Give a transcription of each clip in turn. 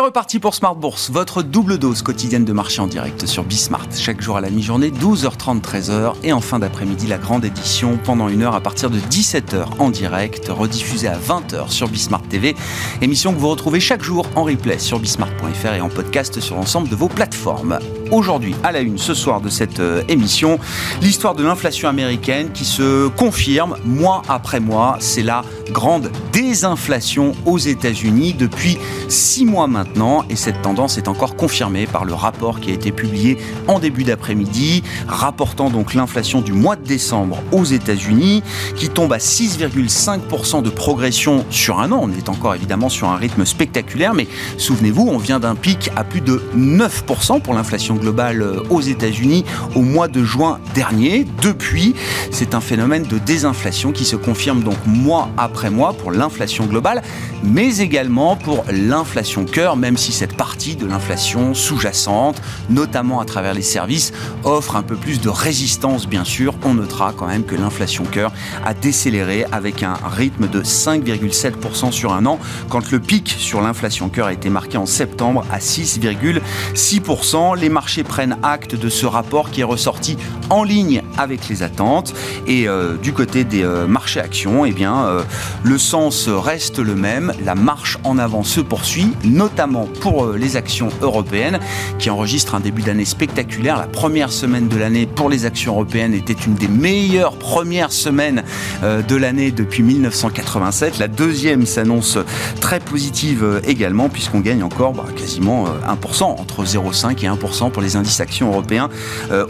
C'est reparti pour Smart Bourse, votre double dose quotidienne de marché en direct sur Bismart. Chaque jour à la mi-journée, 12h30, 13h. Et en fin d'après-midi, la grande édition pendant une heure à partir de 17h en direct, rediffusée à 20h sur Bismart TV. Émission que vous retrouvez chaque jour en replay sur bismart.fr et en podcast sur l'ensemble de vos plateformes. Aujourd'hui, à la une ce soir de cette euh, émission, l'histoire de l'inflation américaine qui se confirme mois après mois. C'est la grande désinflation aux États-Unis depuis six mois maintenant et cette tendance est encore confirmée par le rapport qui a été publié en début d'après-midi, rapportant donc l'inflation du mois de décembre aux États-Unis qui tombe à 6,5% de progression sur un an. On est encore évidemment sur un rythme spectaculaire, mais souvenez-vous, on vient d'un pic à plus de 9% pour l'inflation globale euh, aux États-Unis au mois de juin dernier. Depuis, c'est un phénomène de désinflation qui se confirme donc mois après mois pour l'inflation globale, mais également pour l'inflation cœur même si cette partie de l'inflation sous-jacente, notamment à travers les services, offre un peu plus de résistance, bien sûr. On notera quand même que l'inflation cœur a décéléré avec un rythme de 5,7% sur un an, quand le pic sur l'inflation cœur a été marqué en septembre à 6,6%. Les marchés prennent acte de ce rapport qui est ressorti en ligne avec les attentes. Et euh, du côté des euh, marchés actions, eh bien, euh, le sens reste le même. La marche en avant se poursuit, notamment pour euh, les actions européennes qui enregistrent un début d'année spectaculaire. La première semaine de l'année pour les actions européennes était une des meilleures premières semaines euh, de l'année depuis 1987. La deuxième s'annonce très positive euh, également puisqu'on gagne encore bah, quasiment 1%, entre 0,5 et 1% pour les indices actions européens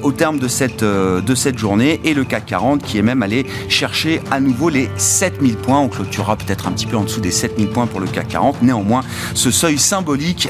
au terme de cette, de cette journée et le CAC 40 qui est même allé chercher à nouveau les 7000 points. On clôturera peut-être un petit peu en dessous des 7000 points pour le CAC 40. Néanmoins, ce seuil symbolique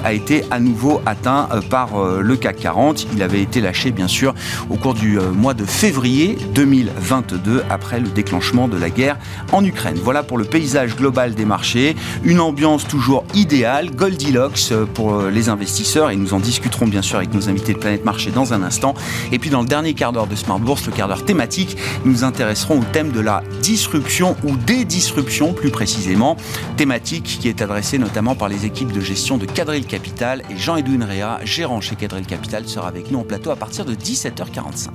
a été à nouveau atteint euh, par euh, le CAC 40. Il avait été lâché bien sûr au cours du euh, mois de février 2022 après le déclenchement de la guerre en Ukraine. Voilà pour le paysage global des marchés. Une ambiance toujours idéale, Goldilocks pour les investisseurs et nous en discuterons bien sûr avec nos invités de Planète Marché dans un instant. Et puis dans le dernier quart d'heure de Smart Bourse, le quart d'heure thématique, nous intéresserons au thème de la disruption ou des disruptions plus précisément, thématique qui est adressée notamment par les équipes de gestion de Cadril Capital et Jean-Edouin Réa, gérant chez Cadril Capital, sera avec nous en plateau à partir de 17h45.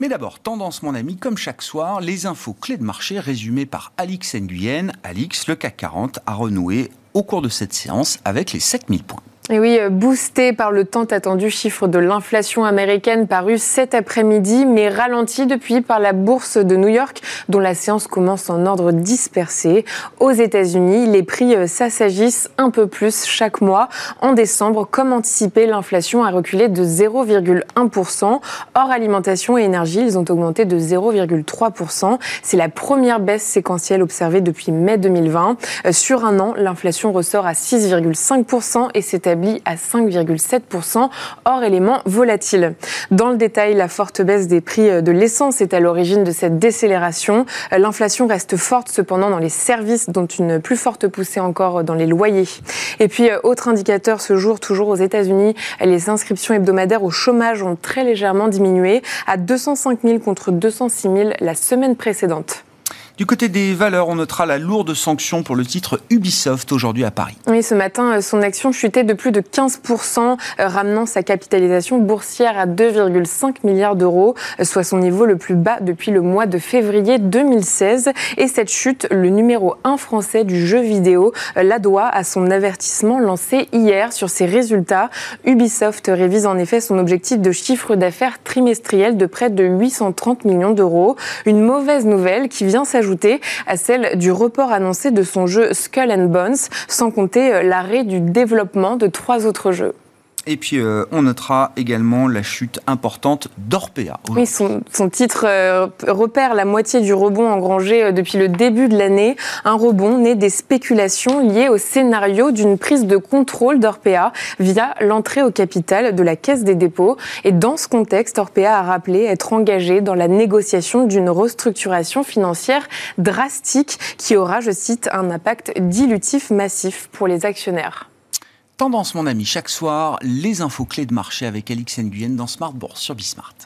Mais d'abord, tendance mon ami, comme chaque soir, les infos clés de marché résumées par Alix Nguyen. Alix, le CAC 40 a renoué au cours de cette séance avec les 7000 points. Et oui, euh, boosté par le tant attendu chiffre de l'inflation américaine paru cet après-midi, mais ralenti depuis par la bourse de New York, dont la séance commence en ordre dispersé. Aux États-Unis, les prix euh, s'assagissent un peu plus chaque mois. En décembre, comme anticipé, l'inflation a reculé de 0,1%. Hors alimentation et énergie, ils ont augmenté de 0,3%. C'est la première baisse séquentielle observée depuis mai 2020. Euh, sur un an, l'inflation ressort à 6,5% et s'établit à 5,7%, hors éléments volatiles. Dans le détail, la forte baisse des prix de l'essence est à l'origine de cette décélération. L'inflation reste forte cependant dans les services, dont une plus forte poussée encore dans les loyers. Et puis, autre indicateur ce jour, toujours aux États-Unis, les inscriptions hebdomadaires au chômage ont très légèrement diminué à 205 000 contre 206 000 la semaine précédente. Du côté des valeurs, on notera la lourde sanction pour le titre Ubisoft aujourd'hui à Paris. Oui, ce matin, euh, son action chutait de plus de 15%, euh, ramenant sa capitalisation boursière à 2,5 milliards d'euros, euh, soit son niveau le plus bas depuis le mois de février 2016. Et cette chute, le numéro 1 français du jeu vidéo la doit à son avertissement lancé hier sur ses résultats. Ubisoft révise en effet son objectif de chiffre d'affaires trimestriel de près de 830 millions d'euros. Une mauvaise nouvelle qui vient s'ajouter à celle du report annoncé de son jeu Skull and Bones, sans compter euh, l'arrêt du développement de trois autres jeux. Et puis, euh, on notera également la chute importante d'Orpea. Oui, son, titre euh, repère la moitié du rebond engrangé euh, depuis le début de l'année. Un rebond né des spéculations liées au scénario d'une prise de contrôle d'Orpea via l'entrée au capital de la Caisse des dépôts. Et dans ce contexte, Orpea a rappelé être engagé dans la négociation d'une restructuration financière drastique qui aura, je cite, un impact dilutif massif pour les actionnaires. Tendance, mon ami, chaque soir, les infos clés de marché avec Alix Nguyen dans Smart Bourse sur Bismart.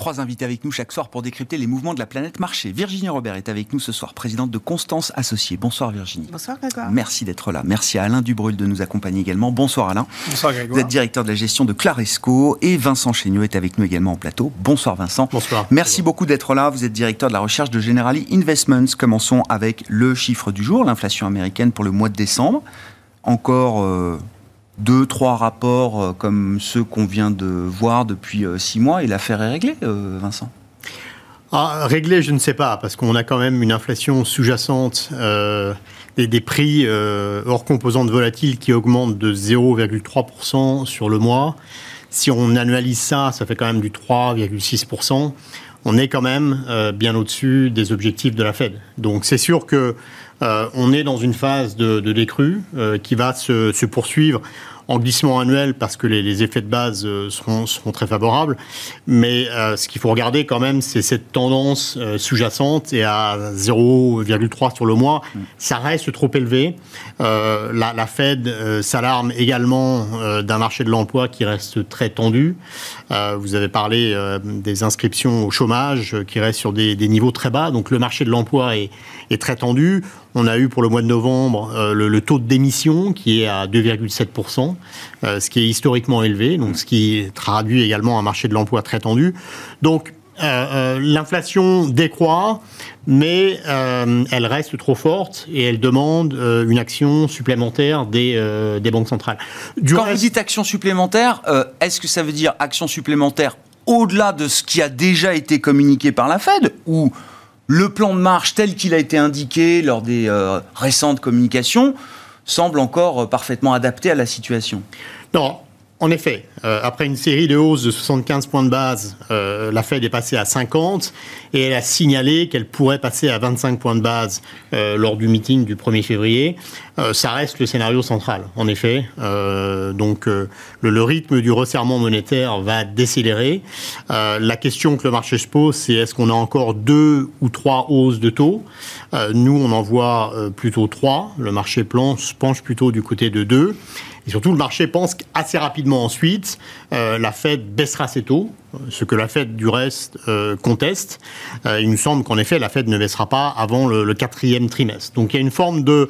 Trois invités avec nous chaque soir pour décrypter les mouvements de la planète marché. Virginie Robert est avec nous ce soir, présidente de Constance Associée. Bonsoir Virginie. Bonsoir Grégoire. Merci d'être là. Merci à Alain Dubrul de nous accompagner également. Bonsoir Alain. Bonsoir Grégoire. Vous êtes directeur de la gestion de Claresco et Vincent Chéniaud est avec nous également en plateau. Bonsoir Vincent. Bonsoir. Merci beaucoup d'être là. Vous êtes directeur de la recherche de Generali Investments. Commençons avec le chiffre du jour, l'inflation américaine pour le mois de décembre. Encore... Euh, deux, trois rapports euh, comme ceux qu'on vient de voir depuis euh, six mois et l'affaire est réglée, Vincent? Ah, Réglée, je ne sais pas, parce qu'on a quand même une inflation sous-jacente euh, et des prix hors composantes volatiles qui augmentent de 0,3% sur le mois. Si on annualise ça, ça fait quand même du 3,6%. On est quand même bien au-dessus des objectifs de la Fed. Donc c'est sûr que on est dans une phase de, décrue qui va se, poursuivre en glissement annuel parce que les, effets de base euh, seront, très favorables. Mais euh, ce qu'il faut regarder quand même, c'est cette tendance euh, sous-jacente et à 0,3 sur le mois, ça reste trop élevé. La, Fed s'alarme également d'un marché de l'emploi qui reste très tendu. vous avez parlé des inscriptions au chômage qui restent sur des niveaux très bas. Donc le marché de l'emploi est, est très tendu. On a eu pour le mois de novembre euh, le, taux de démission qui est à 2,7%, euh, ce qui est historiquement élevé, donc ce qui traduit également un marché de l'emploi très tendu. Donc euh, l'inflation décroît, mais elle reste trop forte et elle demande une action supplémentaire des, des banques centrales. Quand vous dites action supplémentaire, est-ce que ça veut dire action supplémentaire au-delà de ce qui a déjà été communiqué par la Fed ou le plan de marche tel qu'il a été indiqué lors des euh, récentes communications semble encore euh, parfaitement adapté à la situation. En effet, euh, après une série de hausses de 75 points de base, euh, la Fed est passée à 50 et elle a signalé qu'elle pourrait passer à 25 points de base euh, lors du meeting du 1er février. ça reste le scénario central, en effet. donc le, rythme du resserrement monétaire va décélérer. la question que le marché se pose, c'est est-ce qu'on a encore deux ou trois hausses de taux? Nous, on en voit plutôt trois. Le marché planche, penche plutôt du côté de deux. Et surtout, le marché pense qu'assez rapidement ensuite, euh, la Fed baissera ses taux, ce que la Fed, du reste, euh, conteste. Euh, il nous semble qu'en effet, la Fed ne baissera pas avant le, le, quatrième trimestre. Donc il y a une forme de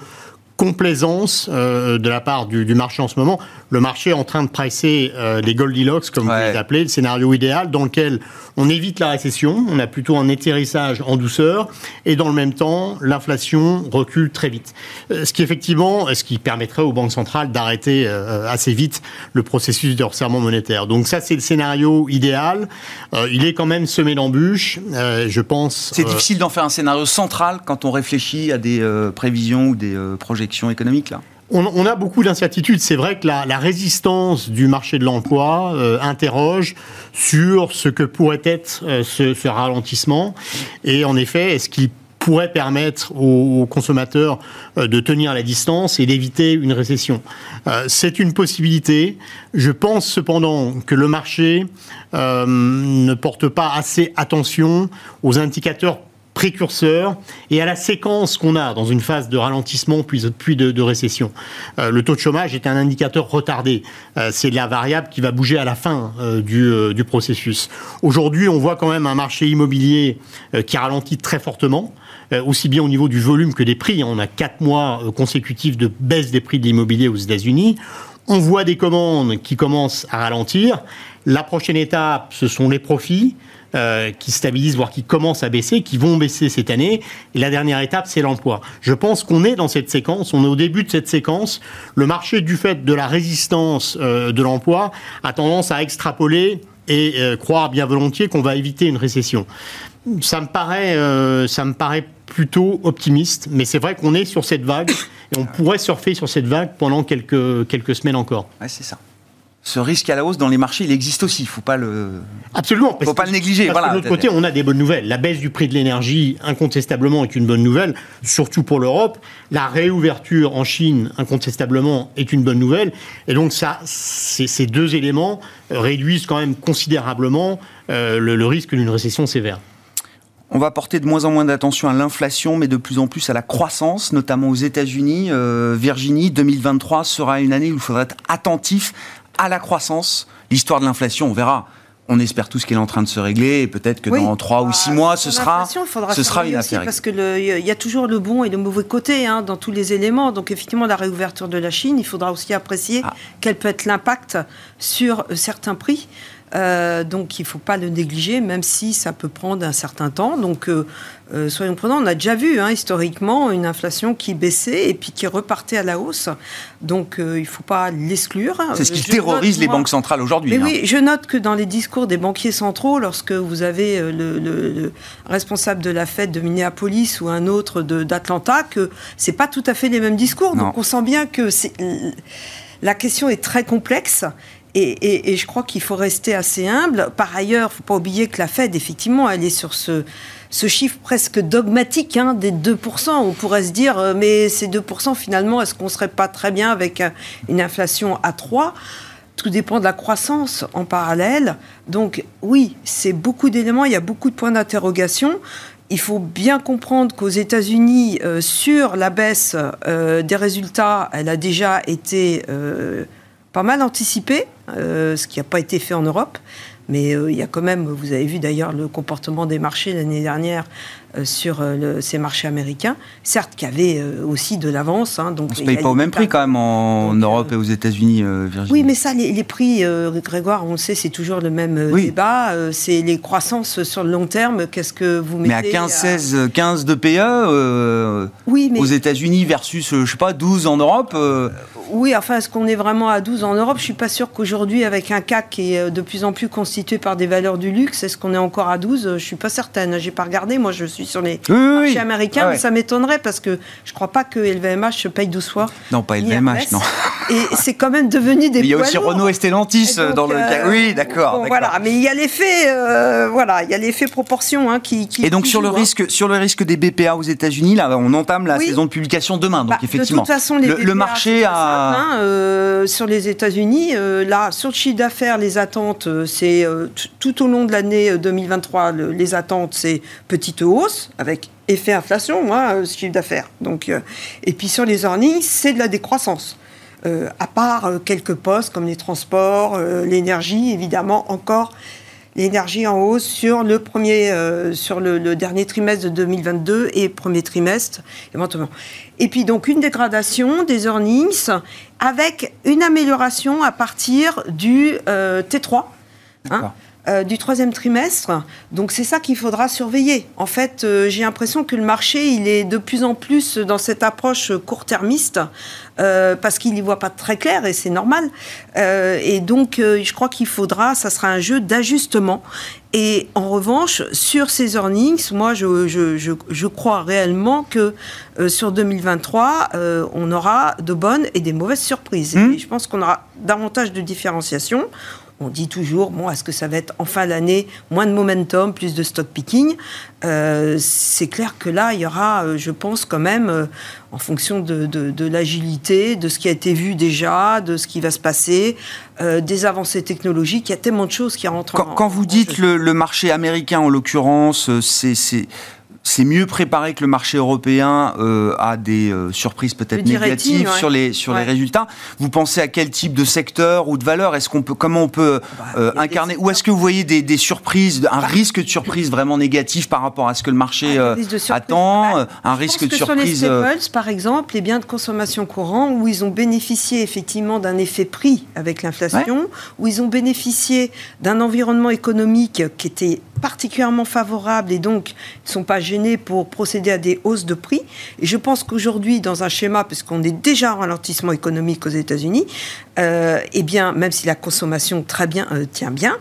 complaisance de la part du, du, marché en ce moment le marché est en train de pricer euh, les Goldilocks, comme vous les appelez, le scénario idéal dans lequel on évite la récession, on a plutôt un atterrissage en douceur, et dans le même temps, l'inflation recule très vite. Euh, ce qui effectivement, ce qui permettrait aux banques centrales d'arrêter euh, assez vite le processus de resserrement monétaire. Donc ça, c'est le scénario idéal. il est quand même semé d'embûches, je pense. C'est difficile d'en faire un scénario central quand on réfléchit à des prévisions ou des on, a beaucoup d'incertitudes. C'est vrai que la, résistance du marché de l'emploi euh, interroge sur ce que pourrait être euh, ce, ralentissement. Et en effet, est-ce qu'il pourrait permettre aux, consommateurs euh, de tenir la distance et d'éviter une récession? c'est une possibilité. Je pense cependant que le marché ne porte pas assez attention aux indicateurs précurseur et à la séquence qu'on a dans une phase de ralentissement puis, de, récession. Euh, le taux de chômage est un indicateur retardé. Euh, c'est la variable qui va bouger à la fin euh, du, processus. Aujourd'hui, on voit quand même un marché immobilier qui ralentit très fortement aussi bien au niveau du volume que des prix. On a quatre mois consécutifs de baisse des prix de l'immobilier aux États-Unis. On voit des commandes qui commencent à ralentir. La prochaine étape, ce sont les profits. Euh, qui stabilisent, voire qui commencent à baisser, qui vont baisser cette année. Et la dernière étape, c'est l'emploi. Je pense qu'on est dans cette séquence, on est au début de cette séquence. Le marché, du fait de la résistance euh, de l'emploi, a tendance à extrapoler et euh, croire bien volontiers qu'on va éviter une récession. Ça me paraît, ça me paraît plutôt optimiste, mais c'est vrai qu'on est sur cette vague et on pourrait surfer sur cette vague pendant quelques, quelques semaines encore. Ouais, c'est ça ce risque à la hausse dans les marchés, il existe aussi. Il ne faut pas le. Absolument. faut pas le négliger. Parce voilà. de l'autre côté, on a des bonnes nouvelles. La baisse du prix de l'énergie, incontestablement, est une bonne nouvelle, surtout pour l'Europe. La réouverture en Chine, incontestablement, est une bonne nouvelle. Et donc, ça, ces deux éléments réduisent quand même considérablement euh, le, le risque d'une récession sévère. On va porter de moins en moins d'attention à l'inflation, mais de plus en plus à la croissance, notamment aux États-Unis. Euh, Virginie, 2023 sera une année où il faudra être attentif à la croissance. L'histoire de l'inflation, on verra. On espère tous qu'elle est en train de se régler et peut-être que Oui. dans 3 ou Bah, 6 mois, ce sera, ce sera une affaire. Parce qu'il y a toujours le bon et le mauvais côté hein, dans tous les éléments. Donc effectivement, la réouverture de la Chine, il faudra aussi apprécier Ah. quel peut être l'impact sur euh, certains prix. Euh, donc il ne faut pas le négliger, même si ça peut prendre un certain temps. Donc euh, euh, soyons prudents. On a déjà vu hein, historiquement une inflation qui baissait et puis qui repartait à la hausse. Donc euh, il ne faut pas l'exclure. C'est ce qui je terrorise note, les moi- banques centrales aujourd'hui. mais hein. oui, je note que dans les discours des banquiers centraux, lorsque vous avez euh, le, le- le responsable de la Fed de Minneapolis ou un autre d'Atlanta, que c'est pas tout à fait les mêmes discours. Non. Donc on sent bien que la question est très complexe. Et, et- et je crois qu'il faut rester assez humble. Par ailleurs, il ne faut pas oublier que la Fed, effectivement, elle est sur ce, ce chiffre presque dogmatique hein, des 2%. On pourrait se dire, euh, mais ces 2%, finalement, est-ce qu'on ne serait pas très bien avec euh, une inflation à 3 tout dépend de la croissance en parallèle. Donc oui, c'est beaucoup d'éléments, il y a beaucoup de points d'interrogation. Il faut bien comprendre qu'aux États-Unis, euh, sur la baisse des résultats, elle a déjà été pas mal anticipée, ce qui n'a pas été fait en Europe. Mais euh, il y a quand même, vous avez vu d'ailleurs le comportement des marchés l'année dernière sur euh, le- ces marchés américains, certes qu'il y avait euh, aussi de l'avance. hein, donc On ne se paye pas au même prix quand même en Donc, Europe euh, et aux États-Unis, euh, Virginie. oui, mais ça, les, les prix, euh, Grégoire, on le sait, c'est toujours le même euh, Oui. débat. Euh, c'est les croissances sur le long terme. Qu'est-ce que vous mettez Mais à 15, 16, 15 de PE euh, Oui, mais aux États-Unis versus, euh, je sais pas, 12 en Europe. euh, oui, enfin, est-ce qu'on est vraiment à 12 en Europe? Je suis pas sûr qu'aujourd'hui, avec un CAC qui est euh, de plus en plus constitué par des valeurs du luxe, est-ce qu'on est encore à 12 Je suis pas certaine. J'ai pas regardé. Moi, je suis sur les Oui, oui, marchés américains, Ah ouais. mais ça m'étonnerait parce que je crois pas que LVMH paye 12 fois. Non, pas LVMH, non. Et c'est quand même devenu des Mais il y a aussi lourds. Renault et Stellantis Et donc, dans le euh, cas. Oui, d'accord. bon, voilà, mais il y a l'effet, euh, voilà, il y a l'effet proportion hein, qui, qui. Et donc qui sur le hein. risque, sur le risque des BPA aux États-Unis, là, on entame la Oui. saison de publication demain. Donc Bah, effectivement, de toute façon, les le, BPA, le marché a. hein, euh, sur les États-Unis, euh, là, sur le chiffre d'affaires, les attentes, c'est tout au long de l'année euh, 2023, le- les attentes, c'est petite hausse avec effet inflation, euh, ce chiffre d'affaires. Donc, euh, et puis sur les earnings, c'est de la décroissance. Euh, à part quelques postes comme les transports, l'énergie, évidemment, encore l'énergie en hausse sur le premier, sur le, dernier trimestre de 2022 et premier trimestre éventuellement. Et puis donc une dégradation des earnings avec une amélioration à partir du euh, T3. hein. Euh, du troisième trimestre. Donc c'est ça qu'il faudra surveiller. En fait, euh, j'ai l'impression que le marché, il est de plus en plus dans cette approche court-termiste euh, parce qu'il n'y voit pas très clair et c'est normal. Et donc, je crois qu'il faudra, ça sera un jeu d'ajustement. Et en revanche, sur ces earnings, moi, je, je, je, je crois réellement que sur 2023, euh, on aura de bonnes et des mauvaises surprises. Mmh. Et je pense qu'on aura davantage de différenciation. On dit toujours, bon, est-ce que ça va être en fin d'année moins de momentum, plus de stock picking Euh, C'est clair que là, il y aura, euh, je pense quand même, euh, en fonction de, de- de l'agilité, de ce qui a été vu déjà, de ce qui va se passer, euh, des avancées technologiques, il y a tellement de choses qui rentrent Quand, en quand vous en dites le, le marché américain, en l'occurrence, c'est c'est- mieux préparé que le marché européen euh, à des euh, surprises peut-être négatives ouais. sur les sur les Ouais. résultats. Vous pensez à quel type de secteur ou de valeur? Est-ce qu'on peut comment on peut Bah, euh, des incarner? Ou est-ce que vous voyez des, des surprises, un risque de surprise vraiment négatif par rapport à ce que le marché Ah, euh, de surprise. attend Bah, Un Je risque de que sur les surprise euh, staples, par exemple, les biens de consommation courant, où ils ont bénéficié effectivement d'un effet prix avec l'inflation, où ils ont bénéficié d'un environnement économique qui était particulièrement favorable et donc ils ne sont pas pour procéder à des hausses de prix. Et je pense qu'aujourd'hui, dans un schéma, puisqu'on est déjà en ralentissement économique aux États-Unis, euh, eh bien, même si la consommation euh, tient bien,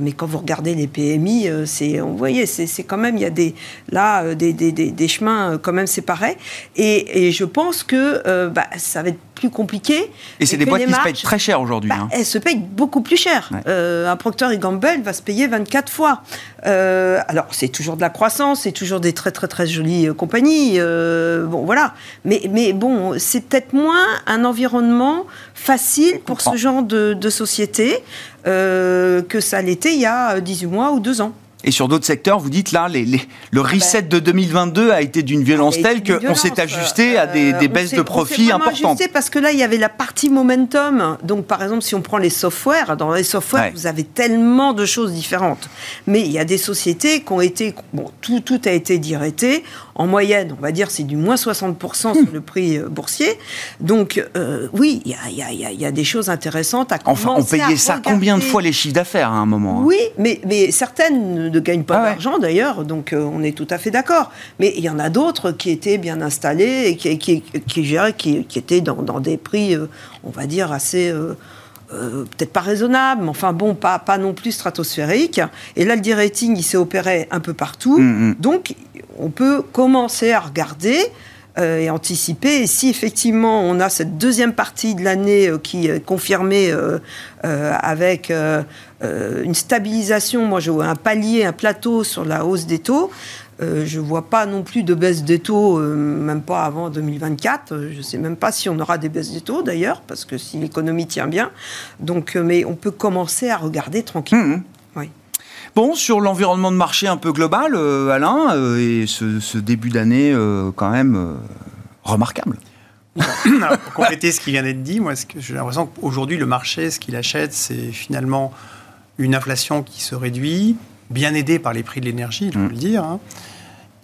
mais quand vous regardez les PMI, c'est, vous voyez, c'est, quand même, il y a des, là, des, des, des, chemins quand même séparés. Et, et je pense que bah, ça va être plus compliqué. Et c'est des boîtes qui se payent très cher aujourd'hui. Bah, hein. Elles se payent beaucoup plus cher. un Procter Gamble va se payer 24 fois. alors, c'est toujours de la croissance, c'est toujours des très, très, très jolies compagnies. bon, voilà. Mais, mais bon, c'est peut-être moins un environnement facile pour ce genre de, société euh, que ça l'était il y a 18 mois ou 2 ans. Et sur d'autres secteurs, vous dites là, les, le reset de 2022 a été d'une violence telle qu'on s'est ajusté à des, euh, baisses de profit importantes. Ajusté parce que là, il y avait la partie momentum. Donc, par exemple, si on prend les softwares, dans les softwares, vous avez tellement de choses différentes. Mais il y a des sociétés qui ont été. Bon, tout, tout a été directé. En moyenne, on va dire, c'est du moins 60% sur le prix euh, boursier. Donc, euh, oui, il y a, y, a, y a, des choses intéressantes à Enfin, on payait ça combien de fois les chiffres d'affaires à un moment hein? Oui, mais, mais certaines ne gagnent pas ah d'argent d'ailleurs, donc euh, on est tout à fait d'accord. Mais il y en a d'autres qui étaient bien installés et qui, qui, qui, géraient, qui, qui étaient dans, dans, des prix, on va dire, assez. peut-être pas raisonnable, mais enfin bon, pas, pas non plus stratosphérique. Et là, le d-rating, il s'est opéré un peu partout. Mm, mm. Donc, on peut commencer à regarder euh, et anticiper. Et si effectivement on a cette deuxième partie de l'année euh, qui est confirmée euh, une stabilisation, moi je vois un palier, un plateau sur la hausse des taux. je ne vois pas non plus de baisse des taux, même pas avant 2024. Je ne sais même pas si on aura des baisses des taux d'ailleurs, parce que si l'économie tient bien. Donc, mais on peut commencer à regarder tranquillement. Mmh. Bon, sur l'environnement de marché un peu global, euh, Alain, euh, et ce, début d'année euh, quand même remarquable. pour compléter ce qui vient d'être dit, moi, j'ai l'impression qu'aujourd'hui, le marché, ce qu'il achète, c'est finalement une inflation qui se réduit, bien aidée par les prix de l'énergie, je mm. le dire, hein,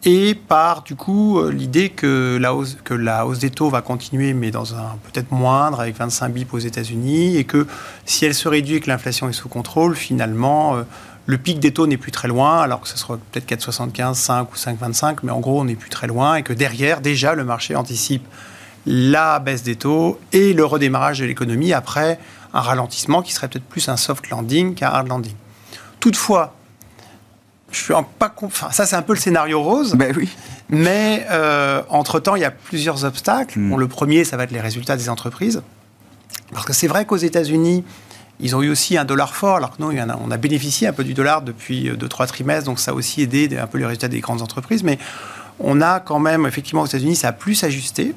et par, du coup, l'idée que la, hausse, que la hausse des taux va continuer, mais dans un peut-être moindre, avec 25 bips aux États-Unis, et que si elle se réduit et que l'inflation est sous contrôle, finalement, le pic des taux n'est plus très loin, alors que ce sera peut-être 4,75, 5 ou 5,25, mais en gros, on n'est plus très loin et que derrière, déjà, le marché anticipe la baisse des taux et le redémarrage de l'économie après un ralentissement qui serait peut-être plus un soft landing qu'un hard landing. Toutefois, je suis pas enfin, ça c'est un peu le scénario rose. Ben oui. Mais euh, entre temps, il y a plusieurs obstacles. Hmm. le premier, ça va être les résultats des entreprises, parce que c'est vrai qu'aux États-Unis, ils ont eu aussi un dollar fort, alors que nous, on a bénéficié un peu du dollar depuis 2-3 euh, trimestres, donc ça a aussi aidé un peu les résultats des grandes entreprises. Mais on a quand même, effectivement, aux États-Unis, ça a plus ajusté,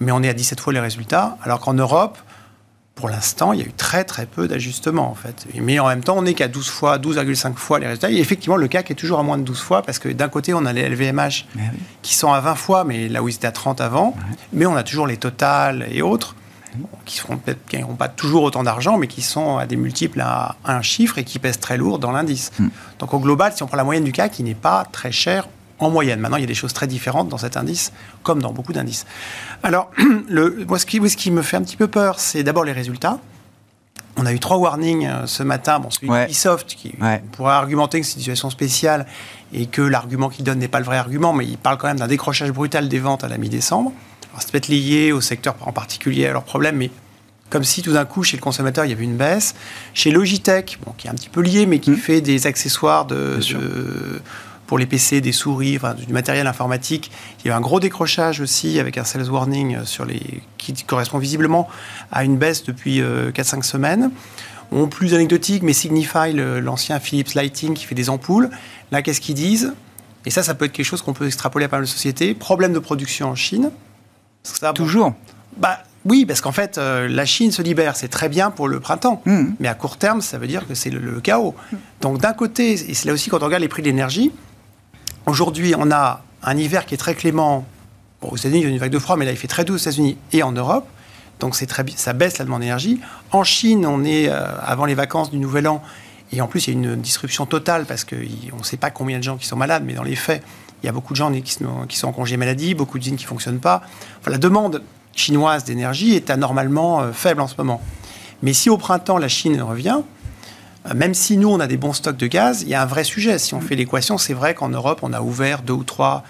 mais on est à 17 fois les résultats, alors qu'en Europe, pour l'instant, il y a eu très très peu d'ajustements en fait. Mais en même temps, on n'est qu'à 12 fois, 12,5 fois les résultats. Et effectivement, le CAC est toujours à moins de 12 fois parce que d'un côté, on a les LVMH qui sont à 20 fois, mais là où ils étaient à 30 avant. Mais on a toujours les Total et autres qui seront peut-être n'auront pas toujours autant d'argent, mais qui sont à des multiples à un chiffre et qui pèsent très lourd dans l'indice. Hmm. Donc au global, si on prend la moyenne du CAC, qui n'est pas très cher en moyenne. Maintenant, il y a des choses très différentes dans cet indice, comme dans beaucoup d'indices. Alors, le, moi, ce qui, ce qui me fait un petit peu peur, c'est d'abord les résultats. On a eu trois warnings euh, ce matin. Bon, celui d'Ubisoft, qui pourrait argumenter que c'est une situation spéciale et que l'argument qu'il donne n'est pas le vrai argument, mais il parle quand même d'un décrochage brutal des ventes à la mi-décembre c'est peut-être lié au secteur en particulier à leurs problèmes, mais comme si tout d'un coup, chez le consommateur, il y avait une baisse. Chez Logitech, bon, qui est un petit peu lié, mais qui mmh. fait des accessoires de, pour les PC, des souris, du matériel informatique, il y a eu un gros décrochage aussi avec un sales warning sur les, qui correspond visiblement à une baisse depuis 4-5 euh, semaines. On, plus anecdotique, mais Signify, l'ancien Philips Lighting qui fait des ampoules, là, qu'est-ce qu'ils disent? Et ça, ça peut être quelque chose qu'on peut extrapoler à pas mal de sociétés. Problème de production en Chine Toujours bah, oui, parce qu'en fait, euh, la Chine se libère, c'est très bien pour le printemps. Hmm. Mais à court terme, ça veut dire que c'est le, chaos. Donc d'un côté, et c'est là aussi quand on regarde les prix de l'énergie, aujourd'hui, on a un hiver qui est très clément. aux États-Unis, il y a une vague de froid, mais là, il fait très doux aux États-Unis et en Europe. Donc très, ça baisse la demande d'énergie. En Chine, on est euh, avant les vacances du Nouvel An. Et en plus, il y a une disruption totale parce qu'on ne sait pas combien de gens qui sont malades, mais dans les faits, il y a beaucoup de gens qui sont en congé maladie, beaucoup d'usines qui ne fonctionnent pas. La demande chinoise d'énergie est anormalement euh, faible en ce moment. Mais si au printemps la Chine revient, même si nous on a des bons stocks de gaz, il y a un vrai sujet. Si on fait l'équation, c'est vrai qu'en Europe on a ouvert deux ou trois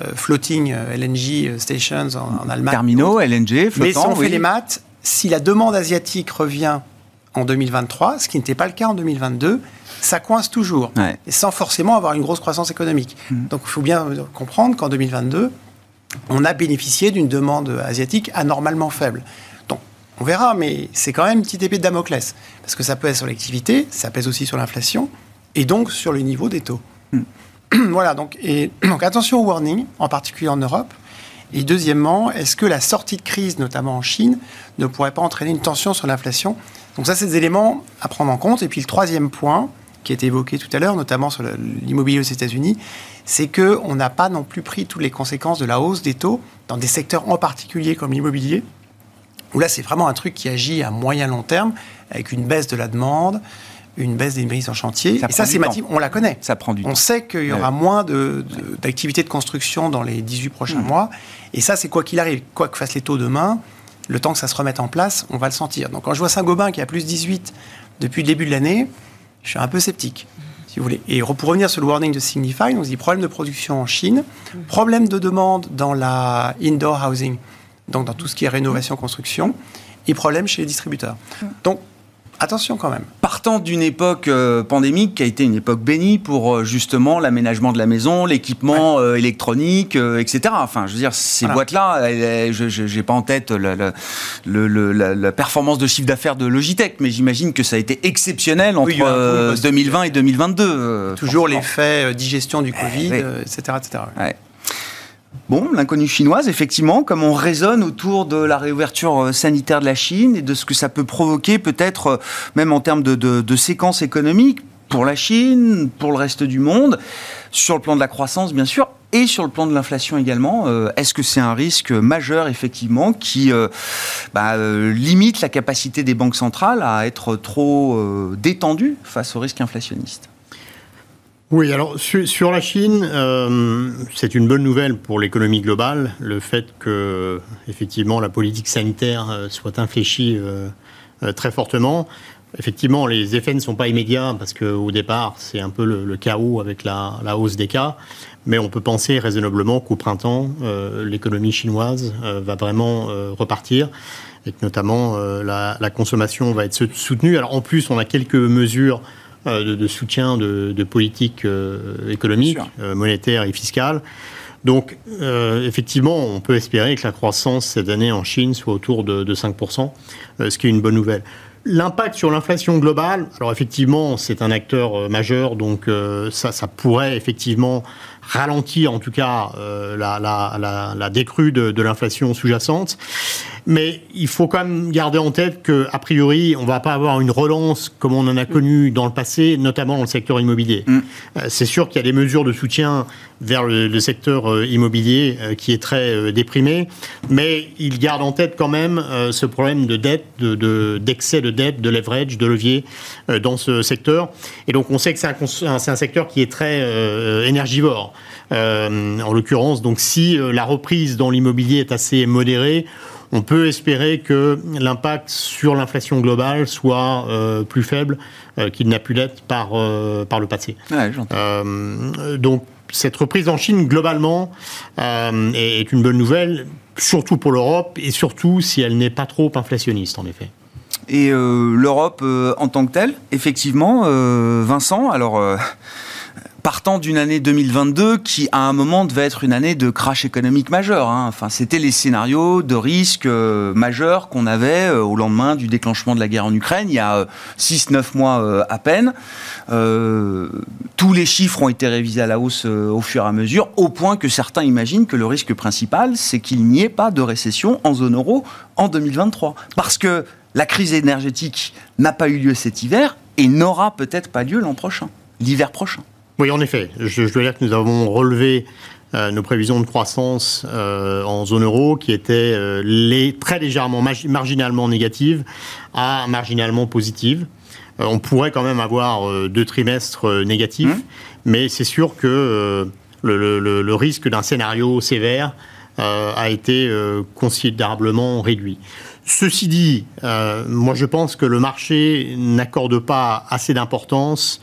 euh, floating LNG stations en, Allemagne. Terminaux LNG, flottants. Mais si on fait les maths, si la demande asiatique revient en 2023, ce qui n'était pas le cas en 2022, ça coince toujours, et sans forcément avoir une grosse croissance économique. Mm. Donc il faut bien comprendre qu'en 2022, on a bénéficié d'une demande asiatique anormalement faible. On verra, mais c'est quand même une petite épée de Damoclès, parce que ça pèse sur l'activité, ça pèse aussi sur l'inflation, et donc sur le niveau des taux. Mm. voilà, donc, et, donc attention au warning, en particulier en Europe. Et deuxièmement, est-ce que la sortie de crise, notamment en Chine, ne pourrait pas entraîner une tension sur l'inflation? Donc ça, c'est des éléments à prendre en compte. Et puis le troisième point, qui a été évoqué tout à l'heure, notamment sur l'immobilier aux États-Unis, c'est qu'on n'a pas non plus pris toutes les conséquences de la hausse des taux dans des secteurs en particulier comme l'immobilier, où là, c'est vraiment un truc qui agit à moyen long terme, avec une baisse de la demande, une baisse des mises en chantier. Ça et ça, c'est on la connaît. Ça prend du on sait qu'il y aura moins d'activités de, construction dans les 18 prochains mmh. mois. Et ça, c'est quoi qu'il arrive, quoi que fassent les taux demain, le temps que ça se remette en place, on va le sentir. Donc quand je vois Saint-Gobain qui a plus 18 depuis le début de l'année, je suis un peu sceptique. Si vous voulez. Et pour revenir sur le warning de Signify, on se dit problème de production en Chine, problème de demande dans la indoor housing, donc dans tout ce qui est rénovation, construction, et problème chez les distributeurs. Donc attention quand même. Partant d'une époque euh, pandémique qui a été une époque bénie pour euh, justement l'aménagement de la maison, l'équipement euh, électronique, etc. Enfin, je veux dire, ces boîtes-là, je n'ai pas en tête la, la, performance de chiffre d'affaires de Logitech, mais j'imagine que ça a été exceptionnel entre 2020 et 2022. Toujours l'effet digestion du Covid, etc. etc. Bon, l'inconnue chinoise, effectivement, comme on raisonne autour de la réouverture euh, sanitaire de la Chine et de ce que ça peut provoquer, peut-être euh, même en termes de, séquences économiques pour la Chine, pour le reste du monde, sur le plan de la croissance, bien sûr, et sur le plan de l'inflation également. Euh, est-ce que c'est un risque majeur, effectivement, qui bah, limite la capacité des banques centrales à être trop détendues face au risque inflationniste? Oui, alors sur, la Chine, euh, c'est une bonne nouvelle pour l'économie globale, le fait que effectivement la politique sanitaire euh, soit infléchie euh, très fortement. Effectivement, les effets ne sont pas immédiats parce qu'au départ, c'est un peu le, chaos avec la, hausse des cas. Mais on peut penser raisonnablement qu'au printemps, l'économie chinoise va vraiment repartir et que notamment la, la, consommation va être soutenue. Alors en plus, on a quelques mesures euh, de, soutien de, de politique euh, économique, euh, monétaire et fiscale. Donc, effectivement, on peut espérer que la croissance cette année en Chine soit autour de, de 5%, ce qui est une bonne nouvelle. L'impact sur l'inflation globale, alors effectivement, c'est un acteur majeur, donc ça, ça pourrait effectivement ralentir en tout cas la, la, la, décrue de, de l'inflation sous-jacente. Mais il faut quand même garder en tête qu'a priori, on ne va pas avoir une relance comme on en a connu dans le passé, notamment dans le secteur immobilier. Mm. Euh, c'est sûr qu'il y a des mesures de soutien vers le, secteur euh, immobilier euh, qui est très déprimé, mais il garde en tête quand même ce problème de dette, d'excès de, de, dette, de leverage, de levier dans ce secteur. Et donc on sait que c'est un, un, secteur qui est très énergivore. en l'occurrence, donc si la reprise dans l'immobilier est assez modérée, on peut espérer que l'impact sur l'inflation globale soit euh, plus faible euh, qu'il n'a pu l'être par, euh, par le passé. donc cette reprise en Chine, globalement, est une bonne nouvelle, surtout pour l'Europe, et surtout si elle n'est pas trop inflationniste, en effet. Et l'Europe en tant que telle, effectivement, Vincent, alors partant d'une année 2022 qui, à un moment, devait être une année de crash économique majeur. Hein. Enfin, c'était les scénarios de risque euh, majeurs qu'on avait euh, au lendemain du déclenchement de la guerre en Ukraine, il y a 6-9 euh, mois à peine. tous les chiffres ont été révisés à la hausse au fur et à mesure, au point que certains imaginent que le risque principal, c'est qu'il n'y ait pas de récession en zone euro en 2023. Parce que la crise énergétique n'a pas eu lieu cet hiver et n'aura peut-être pas lieu l'an prochain, l'hiver prochain. Oui, en effet. Je, dois dire que nous avons relevé euh, nos prévisions de croissance euh, en zone euro qui étaient euh, les, très légèrement, marginalement négatives à marginalement positives. on pourrait quand même avoir deux trimestres négatifs, mmh. mais c'est sûr que le, risque d'un scénario sévère a été considérablement réduit. Ceci dit, moi je pense que le marché n'accorde pas assez d'importance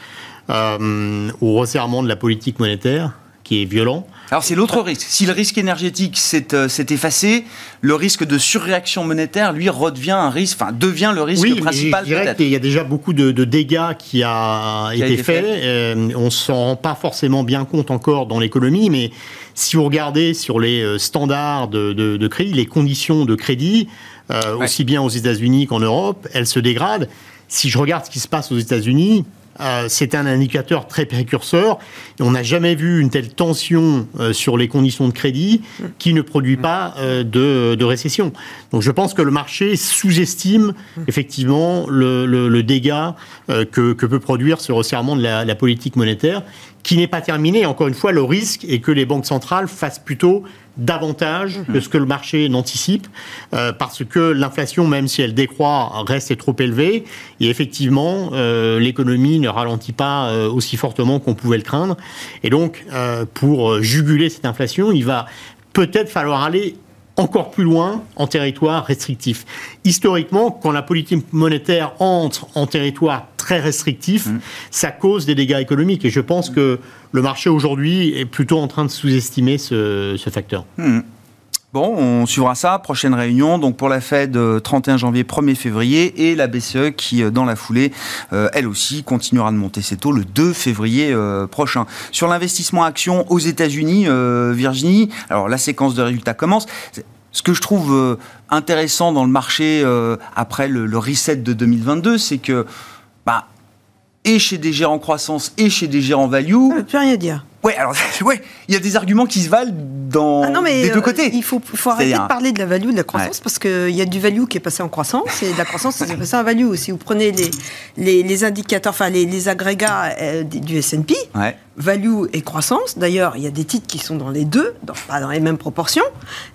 euh, au resserrement de la politique monétaire qui est violent. Alors c'est l'autre risque. Si le risque énergétique s'est euh, effacé, le risque de surréaction monétaire, lui, redevient un risque, enfin devient le risque oui, principal. Je dirais qu'il y a déjà beaucoup de, dégâts qui a, été, fait. Euh, on s'en rend pas forcément bien compte encore dans l'économie, mais si vous regardez sur les euh, standards de, crédit, les conditions de crédit, aussi bien aux États-Unis qu'en Europe, elles se dégradent. Si je regarde ce qui se passe aux États-Unis, euh, c'est un indicateur très précurseur. on n'a jamais vu une telle tension euh, sur les conditions de crédit qui ne produit pas euh, de, récession. Donc je pense que le marché sous-estime effectivement le, dégât que, peut produire ce resserrement de la politique monétaire qui n'est pas terminé. Encore une fois, le risque est que les banques centrales fassent plutôt davantage que ce que le marché n'anticipe, euh, parce que l'inflation, même si elle décroît, reste trop élevée, et effectivement, euh, l'économie ne ralentit pas euh, aussi fortement qu'on pouvait le craindre. Et donc, pour juguler cette inflation, il va peut-être falloir aller encore plus loin en territoire restrictif. Historiquement, quand la politique monétaire entre en territoire très restrictif, mm. ça cause des dégâts économiques. Et je pense que le marché aujourd'hui est plutôt en train de sous-estimer ce, facteur. Mm. Bon, on suivra ça. Prochaine réunion, donc pour la Fed, 31 janvier, 1er février, et la BCE qui, euh, dans la foulée, euh, elle aussi, continuera de monter ses taux le 2 février euh, prochain. Sur l'investissement action aux États-Unis, Virginie, alors la séquence de résultats commence. Ce que je trouve intéressant dans le marché après le, reset de 2022, c'est que bah, et chez des gérants croissance et chez des gérants value. Ça veut plus rien dire. Ouais, alors ouais, il y a des arguments qui se valent dans ah les deux euh, côtés. il faut, faut arrêter de parler de la value, de la croissance, parce qu'il y a du value qui est passé en croissance et de la croissance qui est passé en value. Si vous prenez les, les, indicateurs, enfin les, agrégats euh, du S&P, value et croissance. D'ailleurs, il y a des titres qui sont dans les deux, pas dans les mêmes proportions,